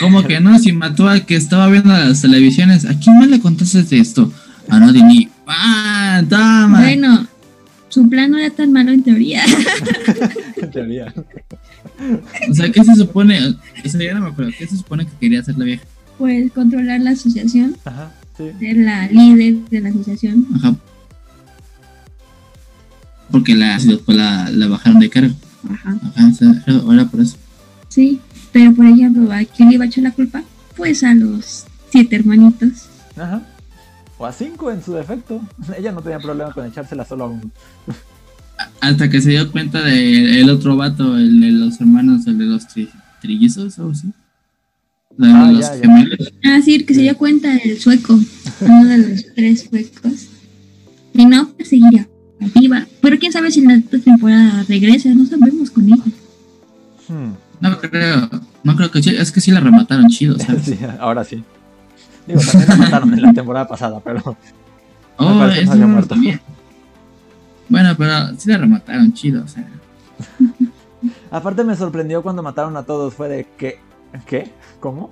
¿Cómo que no? Si mató al que estaba viendo las televisiones, ¿a quién más le contaste de esto? A nadie ni. ¡Ah! ¡Toma! Bueno, su plan no era tan malo en teoría. En teoría. O sea, ¿qué se supone? Eso ya no me acuerdo. ¿Qué se supone que quería hacer la vieja? Pues controlar la asociación, Ajá, sí. ser la líder de la asociación. Ajá. Porque la, después la, la bajaron de cargo. Ajá. Ajá, o sea, era, era por eso. Sí, pero por ejemplo, ¿a quién le iba a echar la culpa? Pues a los siete hermanitos. Ajá. O a cinco en su defecto. Ella no tenía problema con echársela solo a uno. Hasta que se dio cuenta del el otro vato, el de los hermanos, el de los tri- trillizos o. El de Ah, los ya, ya. gemelos. Ah, sí, que se dio cuenta el sueco, uno de los tres suecos. Y no pues, seguiría viva. Pero quién sabe si en la temporada regresa, no sabemos con ella. Hmm. No creo, no creo que sí, es que sí la remataron chido, ¿sabes? Sí, ahora sí. Digo, también la mataron en la temporada pasada, pero Oh, no había no muerto. Bueno, pero sí la remataron chido, o sea. aparte me sorprendió cuando mataron a todos. Fue de que, ¿qué? ¿Cómo?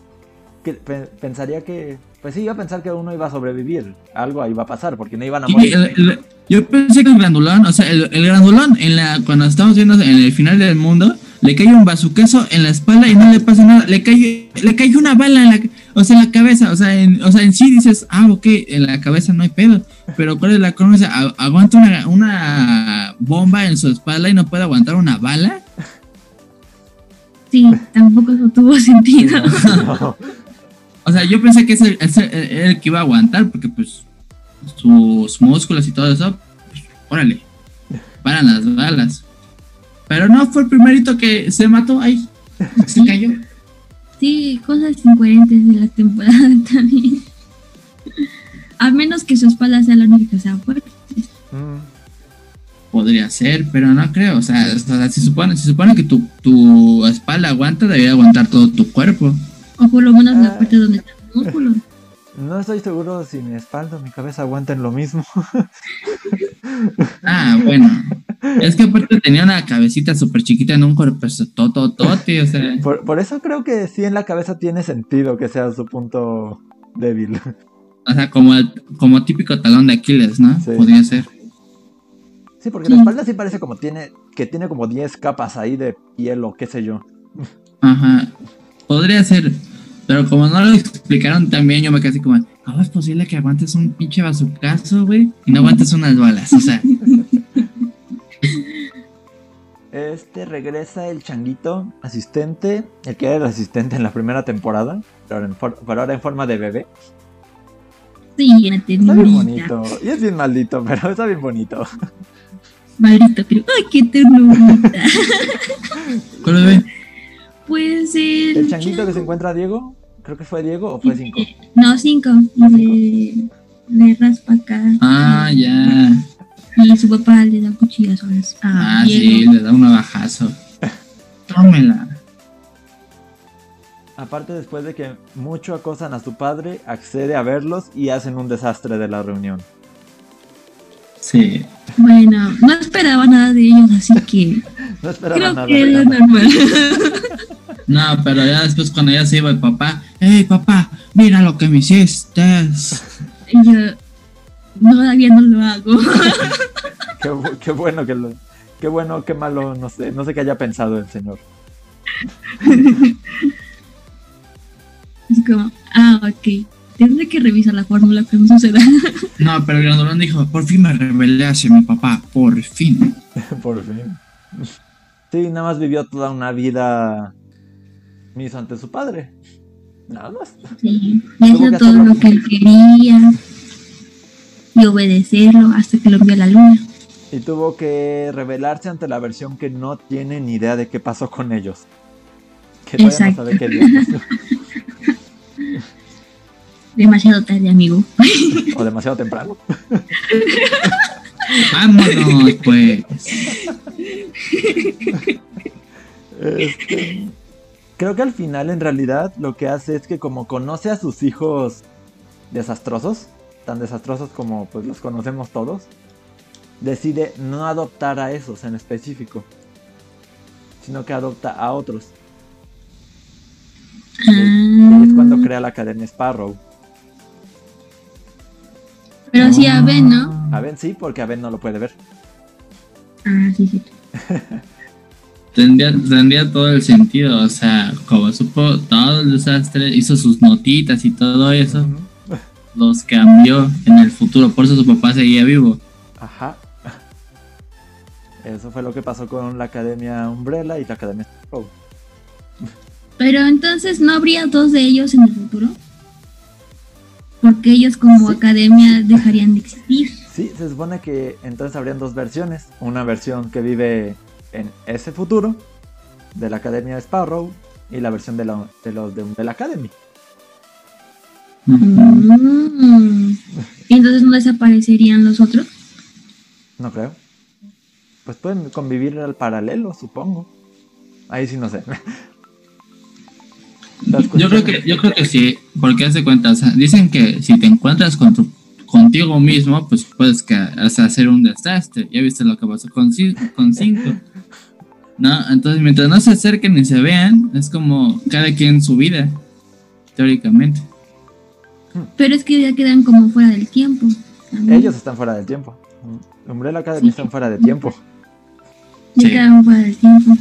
Que pe- pensaría que, pues sí, iba a pensar que uno iba a sobrevivir. Algo iba a pasar, porque no iban a morir. el- el- yo pensé que el grandulón, o sea, el, el grandulón, en la, cuando estamos viendo en el final del mundo, le cae un bazuqueso en la espalda y no le pasa nada. Le cae, le cae una bala en la, o sea, en la cabeza. O sea, en, o sea, en sí dices, ah, ok, en la cabeza no hay pedo. Pero ¿cuál es la cosa? A- Aguanta una, una bomba en su espalda y no puede aguantar una bala. Sí, tampoco eso tuvo sentido. No. O sea, yo pensé que ese, ese era el que iba a aguantar, porque pues sus músculos y todo eso, pues, órale, paran las balas. Pero no, fue el primerito que se mató ahí, se cayó. Sí, cosas incoherentes de la temporada también. A menos que su espalda sea la única que sea fuerte. Podría ser, pero no creo. O sea, o sea, se, supone, se supone que tu, tu espalda aguanta, debería aguantar todo tu cuerpo. O por lo menos la Ah. parte donde está el músculo. No estoy seguro si mi espalda o mi cabeza aguantan lo mismo. Ah, bueno. Es que aparte tenía una cabecita súper chiquita en un cuerpo tototote, o sea. Por, por eso creo que sí en la cabeza tiene sentido que sea su punto débil. O sea, como, el- como típico talón de Aquiles, ¿no? Sí. Podría ser. Sí, porque Sí. la espalda sí parece como tiene, que tiene como 10 capas ahí de piel o qué sé yo. Ajá. Podría ser. Pero como no lo explicaron también, yo me quedé así como, ¿cómo es posible que aguantes un pinche bazucazo, güey? Y no aguantes unas balas. O sea, Este regresa el changuito asistente, el que era el asistente en la primera temporada, pero ahora en, for- pero ahora en forma de bebé. Sí, la Está bien bonito. Y es bien maldito, pero está bien bonito. Maldito, pero ¡ay, qué ternurita! ¿cuál bebé? Pues el. El changuito que se encuentra Diego, creo que fue Diego o fue cinco. No, cinco. Le, le raspa acá. Ah, ya. Y su papá le da cuchillas a Ah, sí, le da un abajazo. Tómela. Aparte, después de que mucho acosan a su padre, accede a verlos y hacen un desastre de la reunión. Sí. Bueno, no esperaba nada de ellos, así que No esperaba creo nada. que lo normal. No, pero ya después cuando ya se iba el papá, ¡Ey, papá! ¡Mira lo que me hiciste! y yo, no, todavía no lo hago. Qué, bu- qué bueno que lo. Qué bueno, qué malo, no sé, no sé qué haya pensado el señor. Es como, ah, ok. Tendré que revisar la fórmula que no suceda. No, pero el grandolón dijo, por fin me rebelé hacia mi papá, por fin. Por fin. Sí, nada más vivió toda una vida misa ante su padre. Nada más. Sí, hizo todo lo que él quería y obedecerlo hasta que lo envió a la luna. Y tuvo que rebelarse ante la versión que no tiene ni idea de qué pasó con ellos. Que todavía no sabe qué Dios pasó. Demasiado tarde, amigo. O demasiado temprano. Vámonos, pues. Este, creo que al final en realidad lo que hace es que como conoce a sus hijos desastrosos, tan desastrosos como pues los conocemos todos, decide no adoptar a esos en específico, sino que adopta a otros. Y ahí es cuando crea la Academia Sparrow. pero sí a Ben, ¿no? A Ben sí, porque a Ben no lo puede ver. Ah, sí, sí. Tendría, tendría todo el sentido, o sea, como supo todo el desastre, hizo sus notitas y todo eso, los cambió en el futuro, por eso su papá seguía vivo. Ajá. Eso fue lo que pasó con la Academia Umbrella y la Academia. Pero entonces no habría dos de ellos en el futuro. Porque ellos como Sí. academia dejarían de existir. Sí, se supone que entonces habrían dos versiones. Una versión que vive en ese futuro, de la Academia Sparrow, y la versión de, la- de los de Umbrella Academy. Mm. Y entonces no desaparecerían los otros. No creo. Pues pueden convivir al paralelo, supongo. Ahí sí no sé. Yo creo que, yo creo que sí, porque hace cuenta, o sea, dicen que si te encuentras con tu- contigo mismo, pues puedes que, o sea, hacer un desastre. Ya viste lo que pasó con, con cinco. ¿No? Entonces, mientras no se acerquen ni se vean, es como cada quien su vida, teóricamente. Pero es que ya quedan como fuera del tiempo. también. Ellos están fuera del tiempo. Umbrella Academy Sí. están fuera de tiempo. Ya Sí. quedan fuera del tiempo.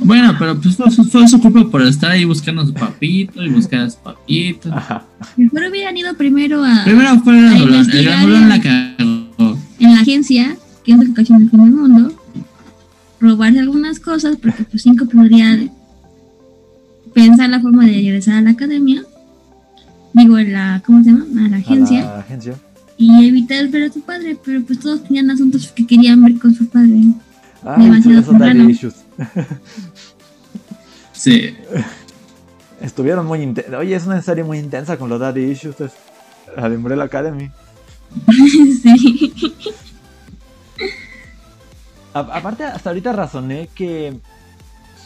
Bueno, pero pues fue, su- fue su culpa por estar ahí buscando a su papito y buscar a su papito. Ajá. Mejor hubieran ido primero a Primero fue el grandolón, el grandolón la en- cagó. en la agencia, que es lo que ocasiona el fin del mundo, robarse algunas cosas, porque pues cinco podría pensar la forma de regresar a la academia, digo, a la, ¿cómo se llama? A la A agencia, la agencia. y evitar ver a su padre, pero pues todos tenían asuntos que querían ver con su padre. Ay, Demasiado esos daddy temprano. issues. Sí. Estuvieron muy intensos. Oye, es una serie muy intensa con los daddy issues. Es la de Umbrella Academy. sí. A- aparte, hasta ahorita razoné que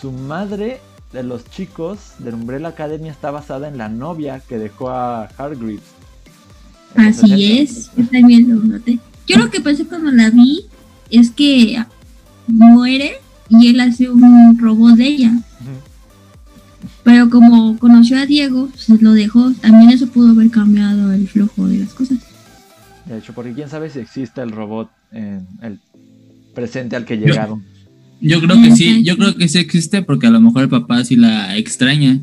su madre de los chicos de Umbrella Academy está basada en la novia que dejó a Hargreaves. Así 60. es, yo también lo noté. Yo lo que pensé cuando la vi es que muere y él hace un robot de ella. Pero como conoció a Diego, se lo dejó. También eso pudo haber cambiado el flujo de las cosas. De hecho, porque quién sabe si existe el robot en el presente al que llegaron. Yo creo que sí, yo creo que sí existe porque a lo mejor el papá sí la extraña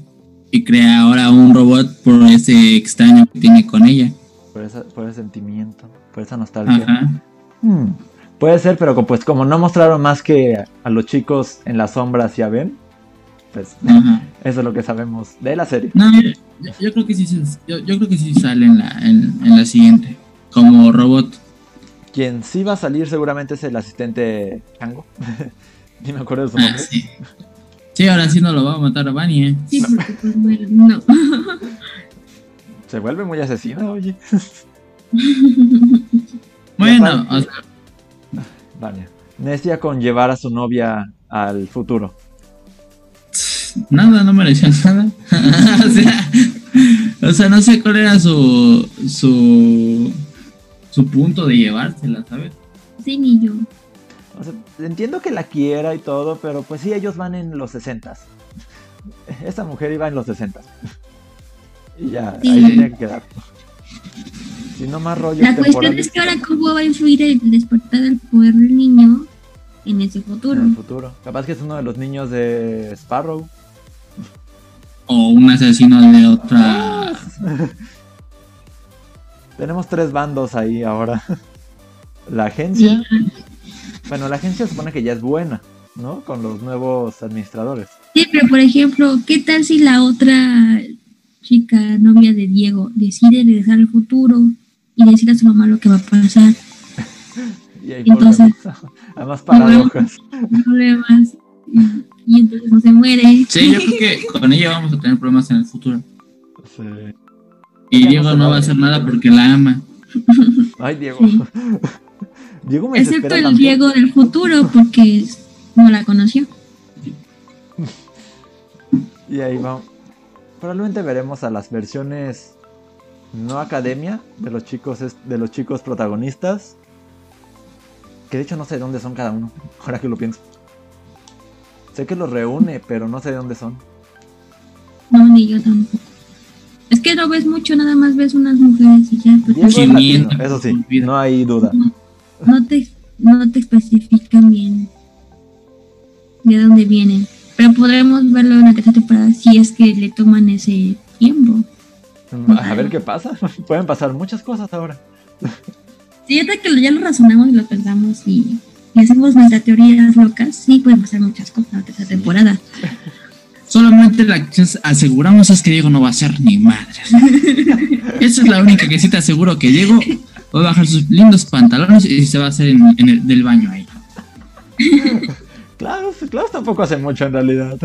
y crea ahora un robot por ese extraño que tiene con ella. Por, esa, por ese sentimiento, por esa nostalgia. Ajá. Hmm, puede ser, pero pues como no mostraron más que a los chicos en las sombras y a Ben, pues eso es lo que sabemos de la serie. No, yo, creo que sí, yo, creo que sí sale en la, en, la siguiente, como robot. Quien sí va a salir seguramente es el asistente Chango. Ni me acuerdo de su ah, nombre. sí. ahora sí no lo va a matar a Bunny, ¿eh? Sí, porque no. Se vuelve muy asesino, oye. bueno, o sea... Vale. Necia con llevar a su novia al futuro. Nada, no merecía nada. o, sea, o sea, no sé cuál era su, su, su punto de llevársela, ¿sabes? Sí, ni yo. O sea, entiendo que la quiera y todo, pero pues sí, ellos van en los 60 Esa mujer iba en los 60 Y ya, ahí tenía que quedar. Si no más rollo. La cuestión es que ahora cómo va a influir el despertar del poder del niño en ese futuro. En el futuro. Capaz que es uno de los niños de Sparrow. O un asesino de otra. Tenemos tres bandos ahí ahora. La agencia. Bueno, la agencia supone que ya es buena, ¿no? Con los nuevos administradores. Sí, pero por ejemplo, ¿qué tal si la otra chica, novia de Diego, decide regresar al futuro y decir a su mamá lo que va a pasar? y ahí entonces, además paradojas. Problemas. Y, entonces no se muere. Sí, yo creo que con ella vamos a tener problemas en el futuro. Sí. Y Diego no va a hacer nada porque la ama. Ay, Diego. Diego me Excepto el Diego del futuro porque no la conoció. Y ahí vamos. Probablemente veremos a las versiones no academia de los chicos de los chicos protagonistas. Que de hecho no sé dónde son cada uno, ahora que lo pienso. Sé que los reúne, pero no sé de dónde son. No, ni yo tampoco. Es que no ves mucho, nada más ves unas mujeres y ya. Pues, eso sí, no hay duda. No, te, no te especifican bien de dónde vienen. Pero podremos verlo en la tercera temporada si es que le toman ese tiempo. A ver qué pasa. Pueden pasar muchas cosas ahora. Sí, hasta que ya lo razonamos y lo pensamos y, hacemos nuestras teorías locas, sí pueden pasar muchas cosas en la tercera temporada. Solamente la que aseguramos es que Diego no va a ser ni madre. Esa es la única que sí te aseguro que Diego va a bajar sus lindos pantalones y se va a hacer en, el del baño ahí. Klaus, Klaus tampoco hace mucho en realidad.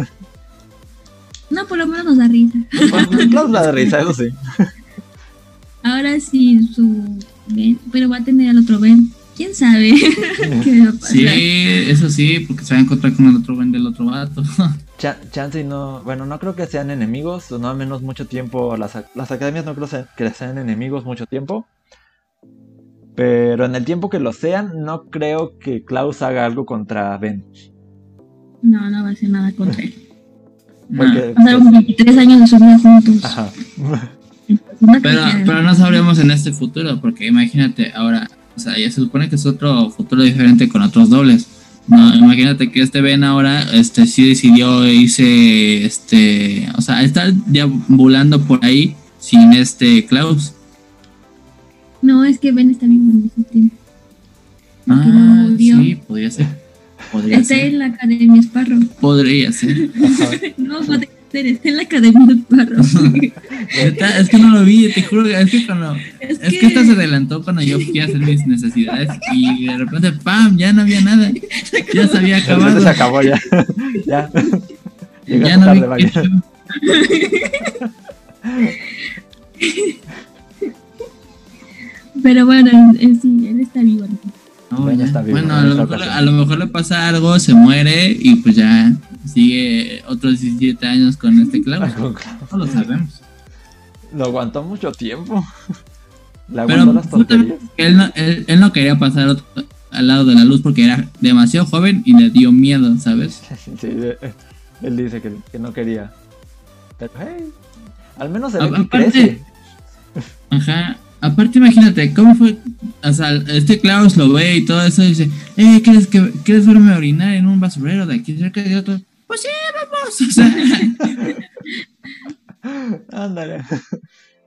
No, por lo menos nos da risa. Klaus da risa, eso sí. Ahora sí, su Ben, pero va a tener al otro Ben. ¿Quién sabe qué va a pasar? Sí, eso sí, porque se va a encontrar con el otro Ben del otro vato. chance y no, bueno, no creo que sean enemigos, o no al menos mucho tiempo, las, las academias no creo que sean enemigos mucho tiempo, pero en el tiempo que lo sean, no creo que Klaus haga algo contra Ben. No, no va a hacer nada contra él. Porque, Pasaron 23 años de su vida juntos. Ajá. pero, pero no sabríamos en este futuro, porque imagínate, ahora, o sea, ya se supone que es otro futuro diferente con otros dobles. No, imagínate que este Ben ahora, este, sí decidió irse, este, o sea, estar deambulando por ahí sin este Klaus. No, es que Ben está vivo en ese tiempo. Ah, sí, podría ser. Podría está en la Academia Sparrow. Podría ser. no, podría ser, está en la Academia Sparrow. es que no lo vi, te juro. Es que cuando. Es, es que... esta se adelantó cuando yo fui a hacer mis necesidades y de repente, ¡pam! Ya no había nada. Ya se había acabado. Se acabó ya. ya. ya no tarde, vi Pero bueno, sí, él está vivo. Bueno, a lo, mejor, le pasa algo, se muere y pues ya sigue otros 17 años con este clavo. No lo sabemos. Lo aguantó mucho tiempo. Le Pero las él, no, él, no quería pasar al lado de la luz porque era demasiado joven y le dio miedo, ¿sabes? Sí, él dice que, que no quería. Pero hey, al menos se A- aparte- crece. Ajá. Aparte, imagínate, ¿cómo fue? O sea, este Klaus lo ve y todo eso y dice, eh, ¿quieres, que, ¿quieres verme orinar en un basurero de aquí cerca de otro? Pues sí, vamos. O sea, Ándale.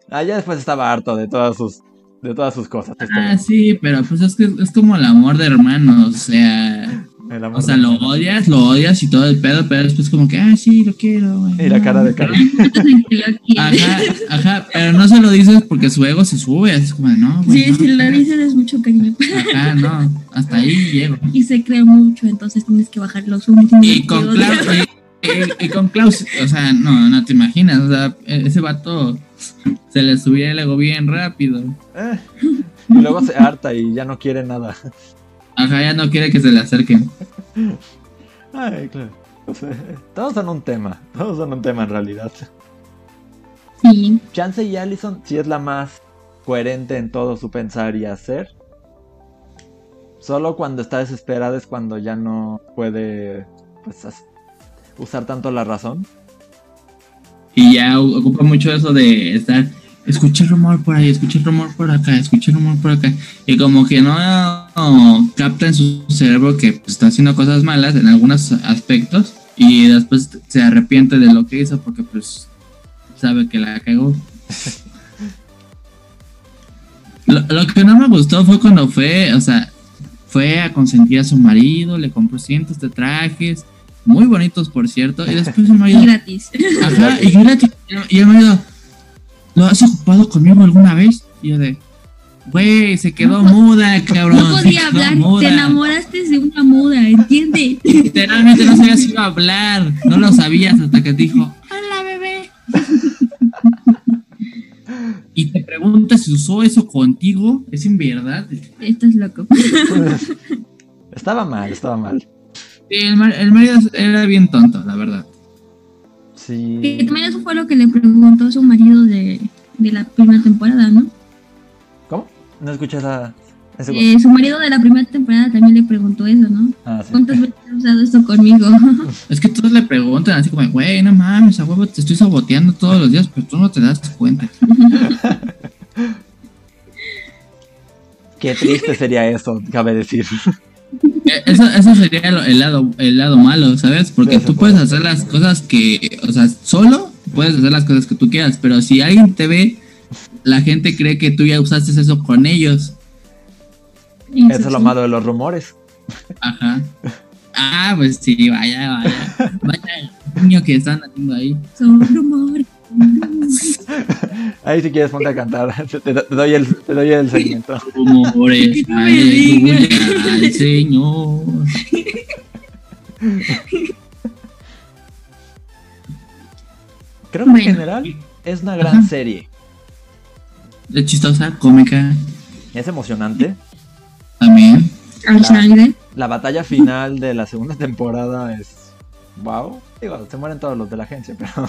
Ah, ya después estaba harto de todas sus, de todas sus cosas. este, ah, sí, pero pues es que es como el amor de hermanos, o sea, el amor o sea, lo odias, lo odias y todo el pedo, pero después como que, ah, sí, lo quiero. güey, Y la no". cara de quiere. Ajá, ajá, pero no se lo dices porque su ego se sube, es como de, no, güey, Sí, no, si lo dices es mucho cariño. Ajá, no, hasta ahí llego. Y se cree mucho, entonces tienes que bajar los humos. Y con Klaus, y, y- y con Klaus, o sea, no, no te imaginas, o sea, ese vato se le subía el ego bien rápido. Eh, Y luego se harta y ya no quiere nada. Ajá, ya no quiere que se le acerquen. Ay, claro. O sea, todos son un tema. Todos son un tema en realidad. Sí, Chance y Allison sí es la más coherente en todo su pensar y hacer. Solo cuando está desesperada es cuando ya no puede pues, usar tanto la razón. Y ya ocupa mucho eso de estar, escuché el rumor por ahí, escuché el rumor por acá, escuché el rumor por acá. Y como que no, no capta en su cerebro que pues, está haciendo cosas malas en algunos aspectos. Y después se arrepiente de lo que hizo porque pues sabe que la cagó. Lo, lo que no me gustó fue cuando fue, o sea, fue a consentir a su marido, le compró cientos de trajes, muy bonitos por cierto, y después y marido, gratis. ajá, y gratis, y el marido, ¿lo has ocupado conmigo alguna vez? Y yo de, güey, se quedó muda, cabrón. No podía hablar, muda". te enamoraste de una muda, ¿entiendes? Literalmente no sabía si iba a hablar, no lo sabías hasta que te dijo, hola bebé. Y te preguntas si usó eso contigo, es en verdad. Estás loco. Estaba mal, estaba mal. Sí, el, mar- el marido era bien tonto, la verdad. Sí. Que también eso fue lo que le preguntó su marido de, de la primera temporada, ¿no? ¿Cómo? No escuché esa. ese- Eh, su marido de la primera temporada también le preguntó eso, ¿no? Ah, sí. ¿Cuántas veces has usado esto conmigo? Es que todos le preguntan así como, güey, no mames, a huevo te estoy saboteando todos los días, pero tú no te das cuenta. Qué triste sería eso, cabe decir. Eh, Eso, eso sería lo- el lado, el lado malo, ¿sabes? Porque Eso tú puede puedes hacer las cosas que, o sea, solo puedes hacer las cosas que tú quieras, pero si alguien te ve, la gente cree que tú ya usaste eso con ellos. Eso es lo malo de los rumores. Ajá. Ah, pues sí, vaya, vaya. Vaya niño que están haciendo ahí. Son rumores. Ahí si quieres ponte a cantar. Te, doy, el, te doy el segmento. Al Señor. Creo que Bueno. en general es una gran Ajá. serie. Es chistosa, cómica, Es emocionante. también. Al sangre. La batalla final de la segunda temporada es. Wow. Digo, se mueren todos los de la agencia, pero.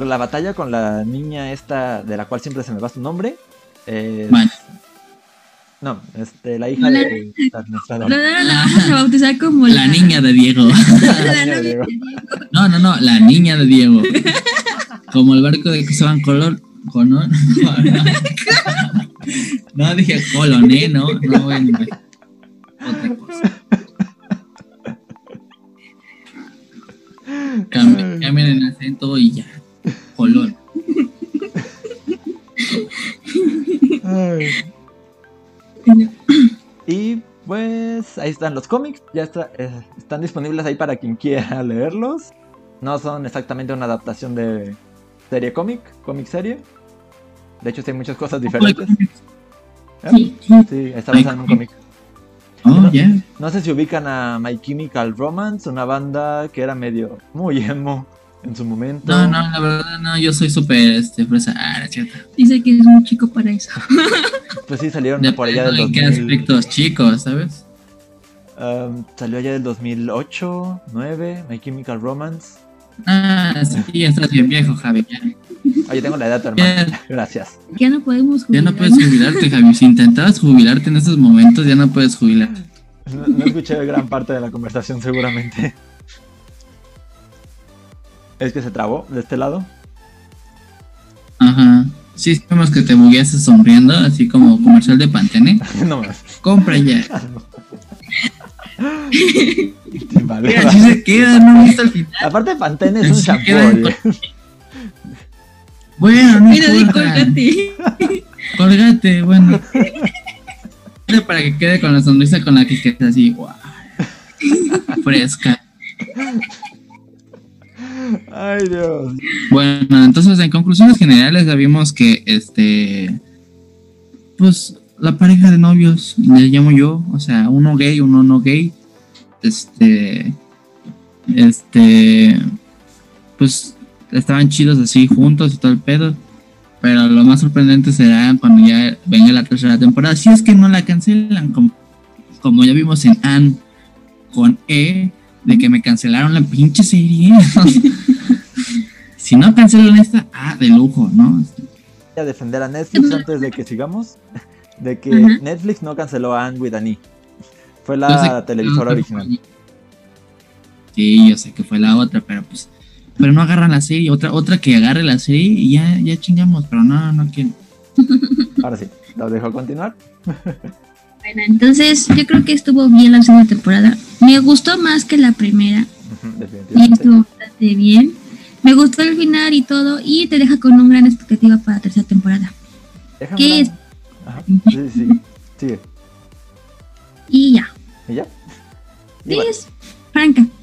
Pero la batalla con la niña esta, de la cual siempre se me va su nombre. Es... Bueno. No, este, la hija La- de la. Lo la vamos a bautizar como La niña de Diego. La niña de. No, no, no, la niña de Diego. Como el barco de Cristóbal Colón. Colón. No, dije Colón, ¿eh? No, no, bueno. Otra cosa. Cambien, cambien el acento y ya. Ahí están los cómics, ya está, eh, están disponibles ahí para quien quiera leerlos. No son exactamente una adaptación de serie cómic, cómic serie. De hecho, sí hay muchas cosas diferentes. ¿Eh? Sí. Sí, está basado en un cómic. Oh, ya. No sé si ubican a My Chemical Romance, una banda que era medio muy emo en su momento. No, no, la verdad no, yo soy súper este, fresa. Ah. Dice que es un chico para eso. Pues sí, salieron por allá del Dependiendo en qué 2000. aspectos chicos, ¿sabes? Um, salió allá del 2008, 9, My Chemical Romance. Ah, sí, ya estás bien viejo, Javi. Ya, Oye, tengo la edad hermano. ya, Gracias. Ya no podemos ya jugar. no puedes jubilarte, Javi. Si intentabas jubilarte en estos momentos, ya no puedes jubilarte. No, no escuché gran parte de la conversación seguramente. Es que se trabó de este lado. Ajá. Sí, vemos que te bugueaste sonriendo, así como comercial de Pantene. no más. Compra ya. Vale, Mira, así se queda, no viste al final. Aparte, Pantene es un oye. Bueno, no Mira, di colgate. Colgate, bueno. Para que quede con la sonrisa con la que queda así, guau. Fresca. Ay, Dios. Bueno, entonces en conclusiones generales ya vimos que este pues la pareja de novios le llamo yo, o sea, uno gay, uno no gay, este este pues estaban chidos así juntos y todo el pedo. Pero lo más sorprendente será cuando ya venga la tercera temporada. Si es que no la cancelan, como, como ya vimos en Anne con E, de que me cancelaron la pinche serie. si no cancelan esta, ah, de lujo, ¿no? Voy a defender a Netflix antes de que sigamos. De que. Netflix no canceló a Anne with an E. Fue sé la televisora original. Sí, yo sé que fue la otra, pero pues. Pero no agarran la serie, otra, otra que agarre la serie y ya, ya chingamos, pero no, no quiero. Ahora sí, lo dejo continuar. Bueno, entonces yo creo que estuvo bien la segunda temporada. Me gustó más que la primera. Ujú, Y Definitivamente. estuvo bastante bien. Me gustó el final y todo. Y te deja con una gran expectativa para la tercera temporada. Déjame ¿Qué es? Ajá, Sí, sí, sí. Sigue. Y ya. ¿Y ya? Y Sí, es franca.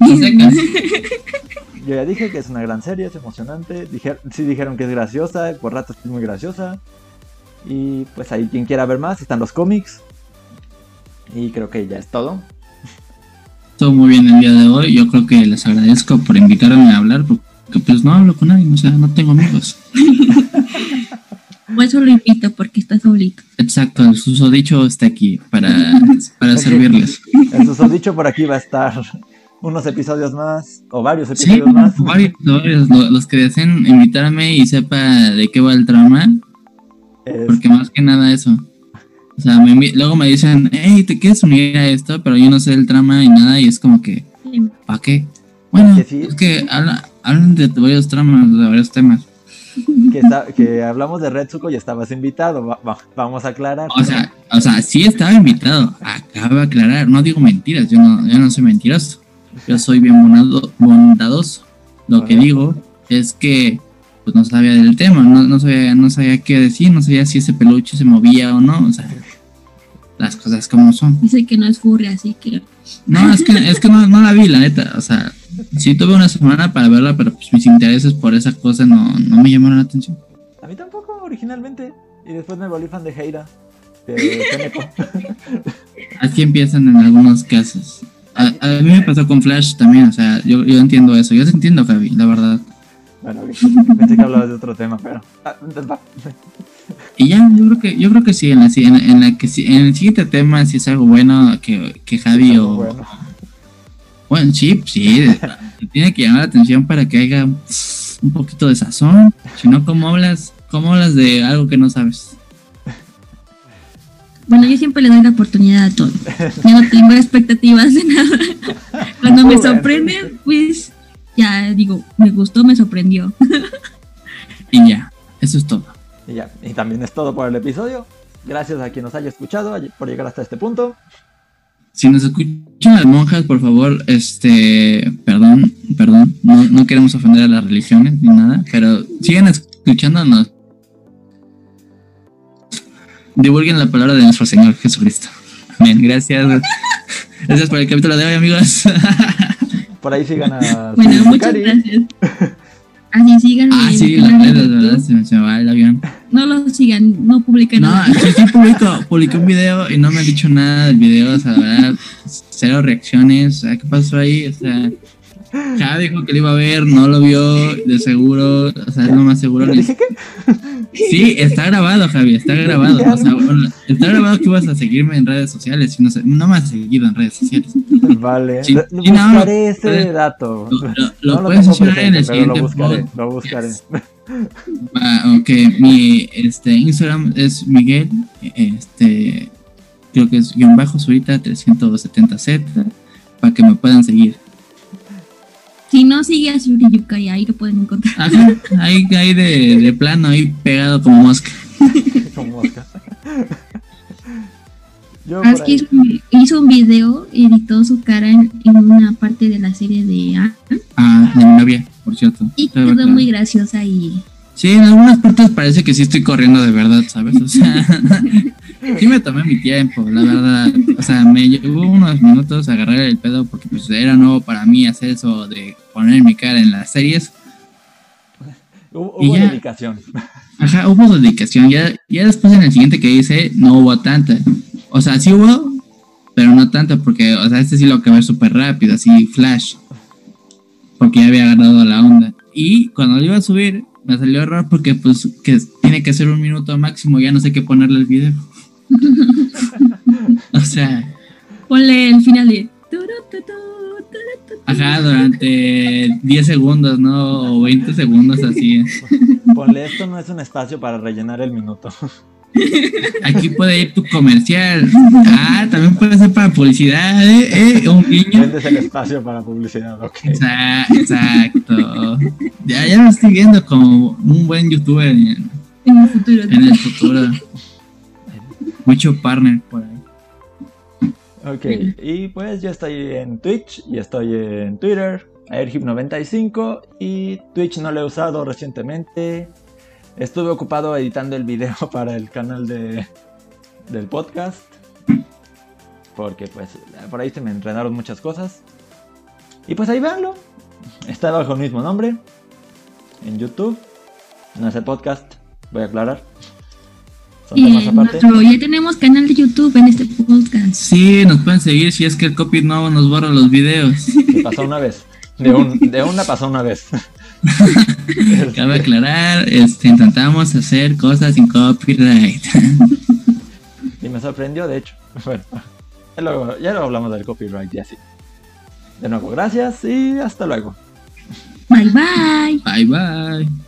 Yo ya dije que es una gran serie, es emocionante. Dijer- sí dijeron que es graciosa, por ratos es muy graciosa. Y pues ahí quien quiera ver más, están los cómics. Y creo que ya es todo. Estuvo muy bien el día de hoy. Yo creo que les agradezco por invitarme a hablar, porque pues no hablo con nadie, o sea, no tengo amigos. Por eso lo invito, porque está solito. Exacto, el susodicho está aquí para, para servirles. El susodicho por aquí va a estar unos episodios más, o varios Sí, episodios más. varios, varios, lo- los que deseen invitarme y sepa de qué va el trama, Es- porque más que nada eso. O sea, me luego me dicen, hey, ¿te quieres unir a esto? Pero yo no sé el trama y nada, y es como que, ¿para qué? Bueno, Que sí. es que habla- hablan de varios tramas, de varios temas. Que, está- que hablamos de Retsuko y estabas invitado. va- va- vamos a aclarar. O sea, o sea, sí estaba invitado. Acaba de aclarar. No digo mentiras. Yo no, yo no soy mentiroso. Yo soy bien bonado- bondadoso. Lo que digo es que pues no sabía del tema. No, no sabía, no sabía qué decir. No sabía si ese peluche se movía o no. O sea, las cosas como son. Dice que no es furry, así que. No, es que, es que no, no la vi, la neta. O sea, sí tuve una semana para verla, pero pues mis intereses por esa cosa no, no me llamaron la atención. A mí tampoco, originalmente. Y después me volví fan de Heira. De. Así empiezan en algunos casos. A, a mí me pasó con Flash también, o sea, yo, yo entiendo eso. Yo te entiendo, Javi, la verdad. bueno, pensé que hablabas de otro tema, pero. ah. Y ya, yo creo que, yo creo que sí, en la, en, la- en la que en el siguiente tema, si es algo bueno, que, que Javi o. Bueno. Bueno, sí, sí, tiene que llamar la atención para que haya un poquito de sazón. Si no, ¿cómo hablas, cómo hablas de algo que no sabes? Bueno, yo siempre le doy la oportunidad a todo. Yo no tengo expectativas de nada. Cuando me sorprende, pues ya digo, me gustó, me sorprendió. Y ya, eso es todo. Y ya. Y también es todo por el episodio. Gracias a quien nos haya escuchado por llegar hasta este punto. Si nos escuchan las monjas, por favor, este, perdón, perdón, no, no queremos ofender a las religiones ni nada, pero sigan escuchándonos. Divulguen la palabra de nuestro Señor Jesucristo. Amén, gracias. Gracias por el capítulo de hoy, amigos. Por ahí sigan a. Bueno, muchas gracias. Así sigan. ah, sí, las redes, ¿verdad? Se, me- se me va el avión. No lo sigan, no publiquen No, nada. sí, sí, publico, publiqué un video y no me han dicho nada del video, o sea, la verdad, cero reacciones, o sea, ¿qué pasó ahí? O sea, ya dijo que lo iba a ver, no lo vio, de seguro, o sea, es lo más seguro. ¿Pero dije que? Sí, está grabado, Javi, está grabado, o sea, bueno, está grabado que ibas a seguirme en redes sociales, y no, sé, no me has seguido en redes sociales. Vale. Sí, sí, no, buscaré ese puede- dato. Lo, lo- lo No puedes mencionar en el siguiente Lo buscaré, lo buscaré. Ah, ok, mi este, Instagram es Miguel, este, creo que es guion bajo ahorita 370Z, para que me puedan seguir. Si no sigue a Yuri Yukai, ahí lo pueden encontrar. Ajá, ahí, ahí de, de plano, ahí pegado como mosca. Como mosca. Yo Ah, por es que ahí- hizo, un- hizo un video, editó su cara en, en una parte de la serie de Anne Ah, de mi novia, por cierto. y quedó claro. muy graciosa y Sí, en algunas partes parece que sí estoy corriendo de verdad, ¿sabes? O sea, sí me tomé mi tiempo, la verdad. O sea, me llevó unos minutos a agarrar el pedo porque pues era nuevo para mí hacer eso de poner mi cara en las series. Hubo, y hubo ya. dedicación. Ajá, hubo dedicación. Ya, ya después en el siguiente que hice no hubo tanta. O sea, sí hubo, pero no tanto porque, o sea, este sí lo acabé súper rápido, así flash. Porque ya había agarrado la onda. Y cuando lo iba a subir, me salió error porque pues que tiene que ser un minuto máximo, ya no sé qué ponerle al video. o sea, ponle el final de... ajá, durante 10 segundos, ¿no? O 20 segundos así. Ponle, esto no es un espacio para rellenar el minuto. Aquí puede ir tu comercial. Ah, también puede ser para publicidad, ¿eh? ¿Eh? Un guiño. Vendes el espacio para publicidad, ok. Exa- Exacto. Ya, ya lo estoy viendo como un buen youtuber en, En el futuro. en el futuro. Mucho partner por ahí. Ok, y pues yo estoy en Twitch y estoy en Twitter, airhip95 y Twitch no lo he usado recientemente. Estuve ocupado editando el video para el canal de, del podcast. Porque pues por ahí se me entrenaron muchas cosas. Y pues ahí véanlo. Está bajo el mismo nombre. En YouTube. No es podcast. Voy a aclarar. En nuestro- ya tenemos canal de YouTube en este podcast. Sí, nos pueden seguir si es que el copy no nos borra los videos. Pasó una vez. De, un- de una pasó una vez. Cabe aclarar, este, intentamos hacer cosas sin copyright. Y me sorprendió, de hecho. Bueno, ya luego hablamos del copyright y así. De nuevo, gracias y hasta luego. Bye bye. Bye bye.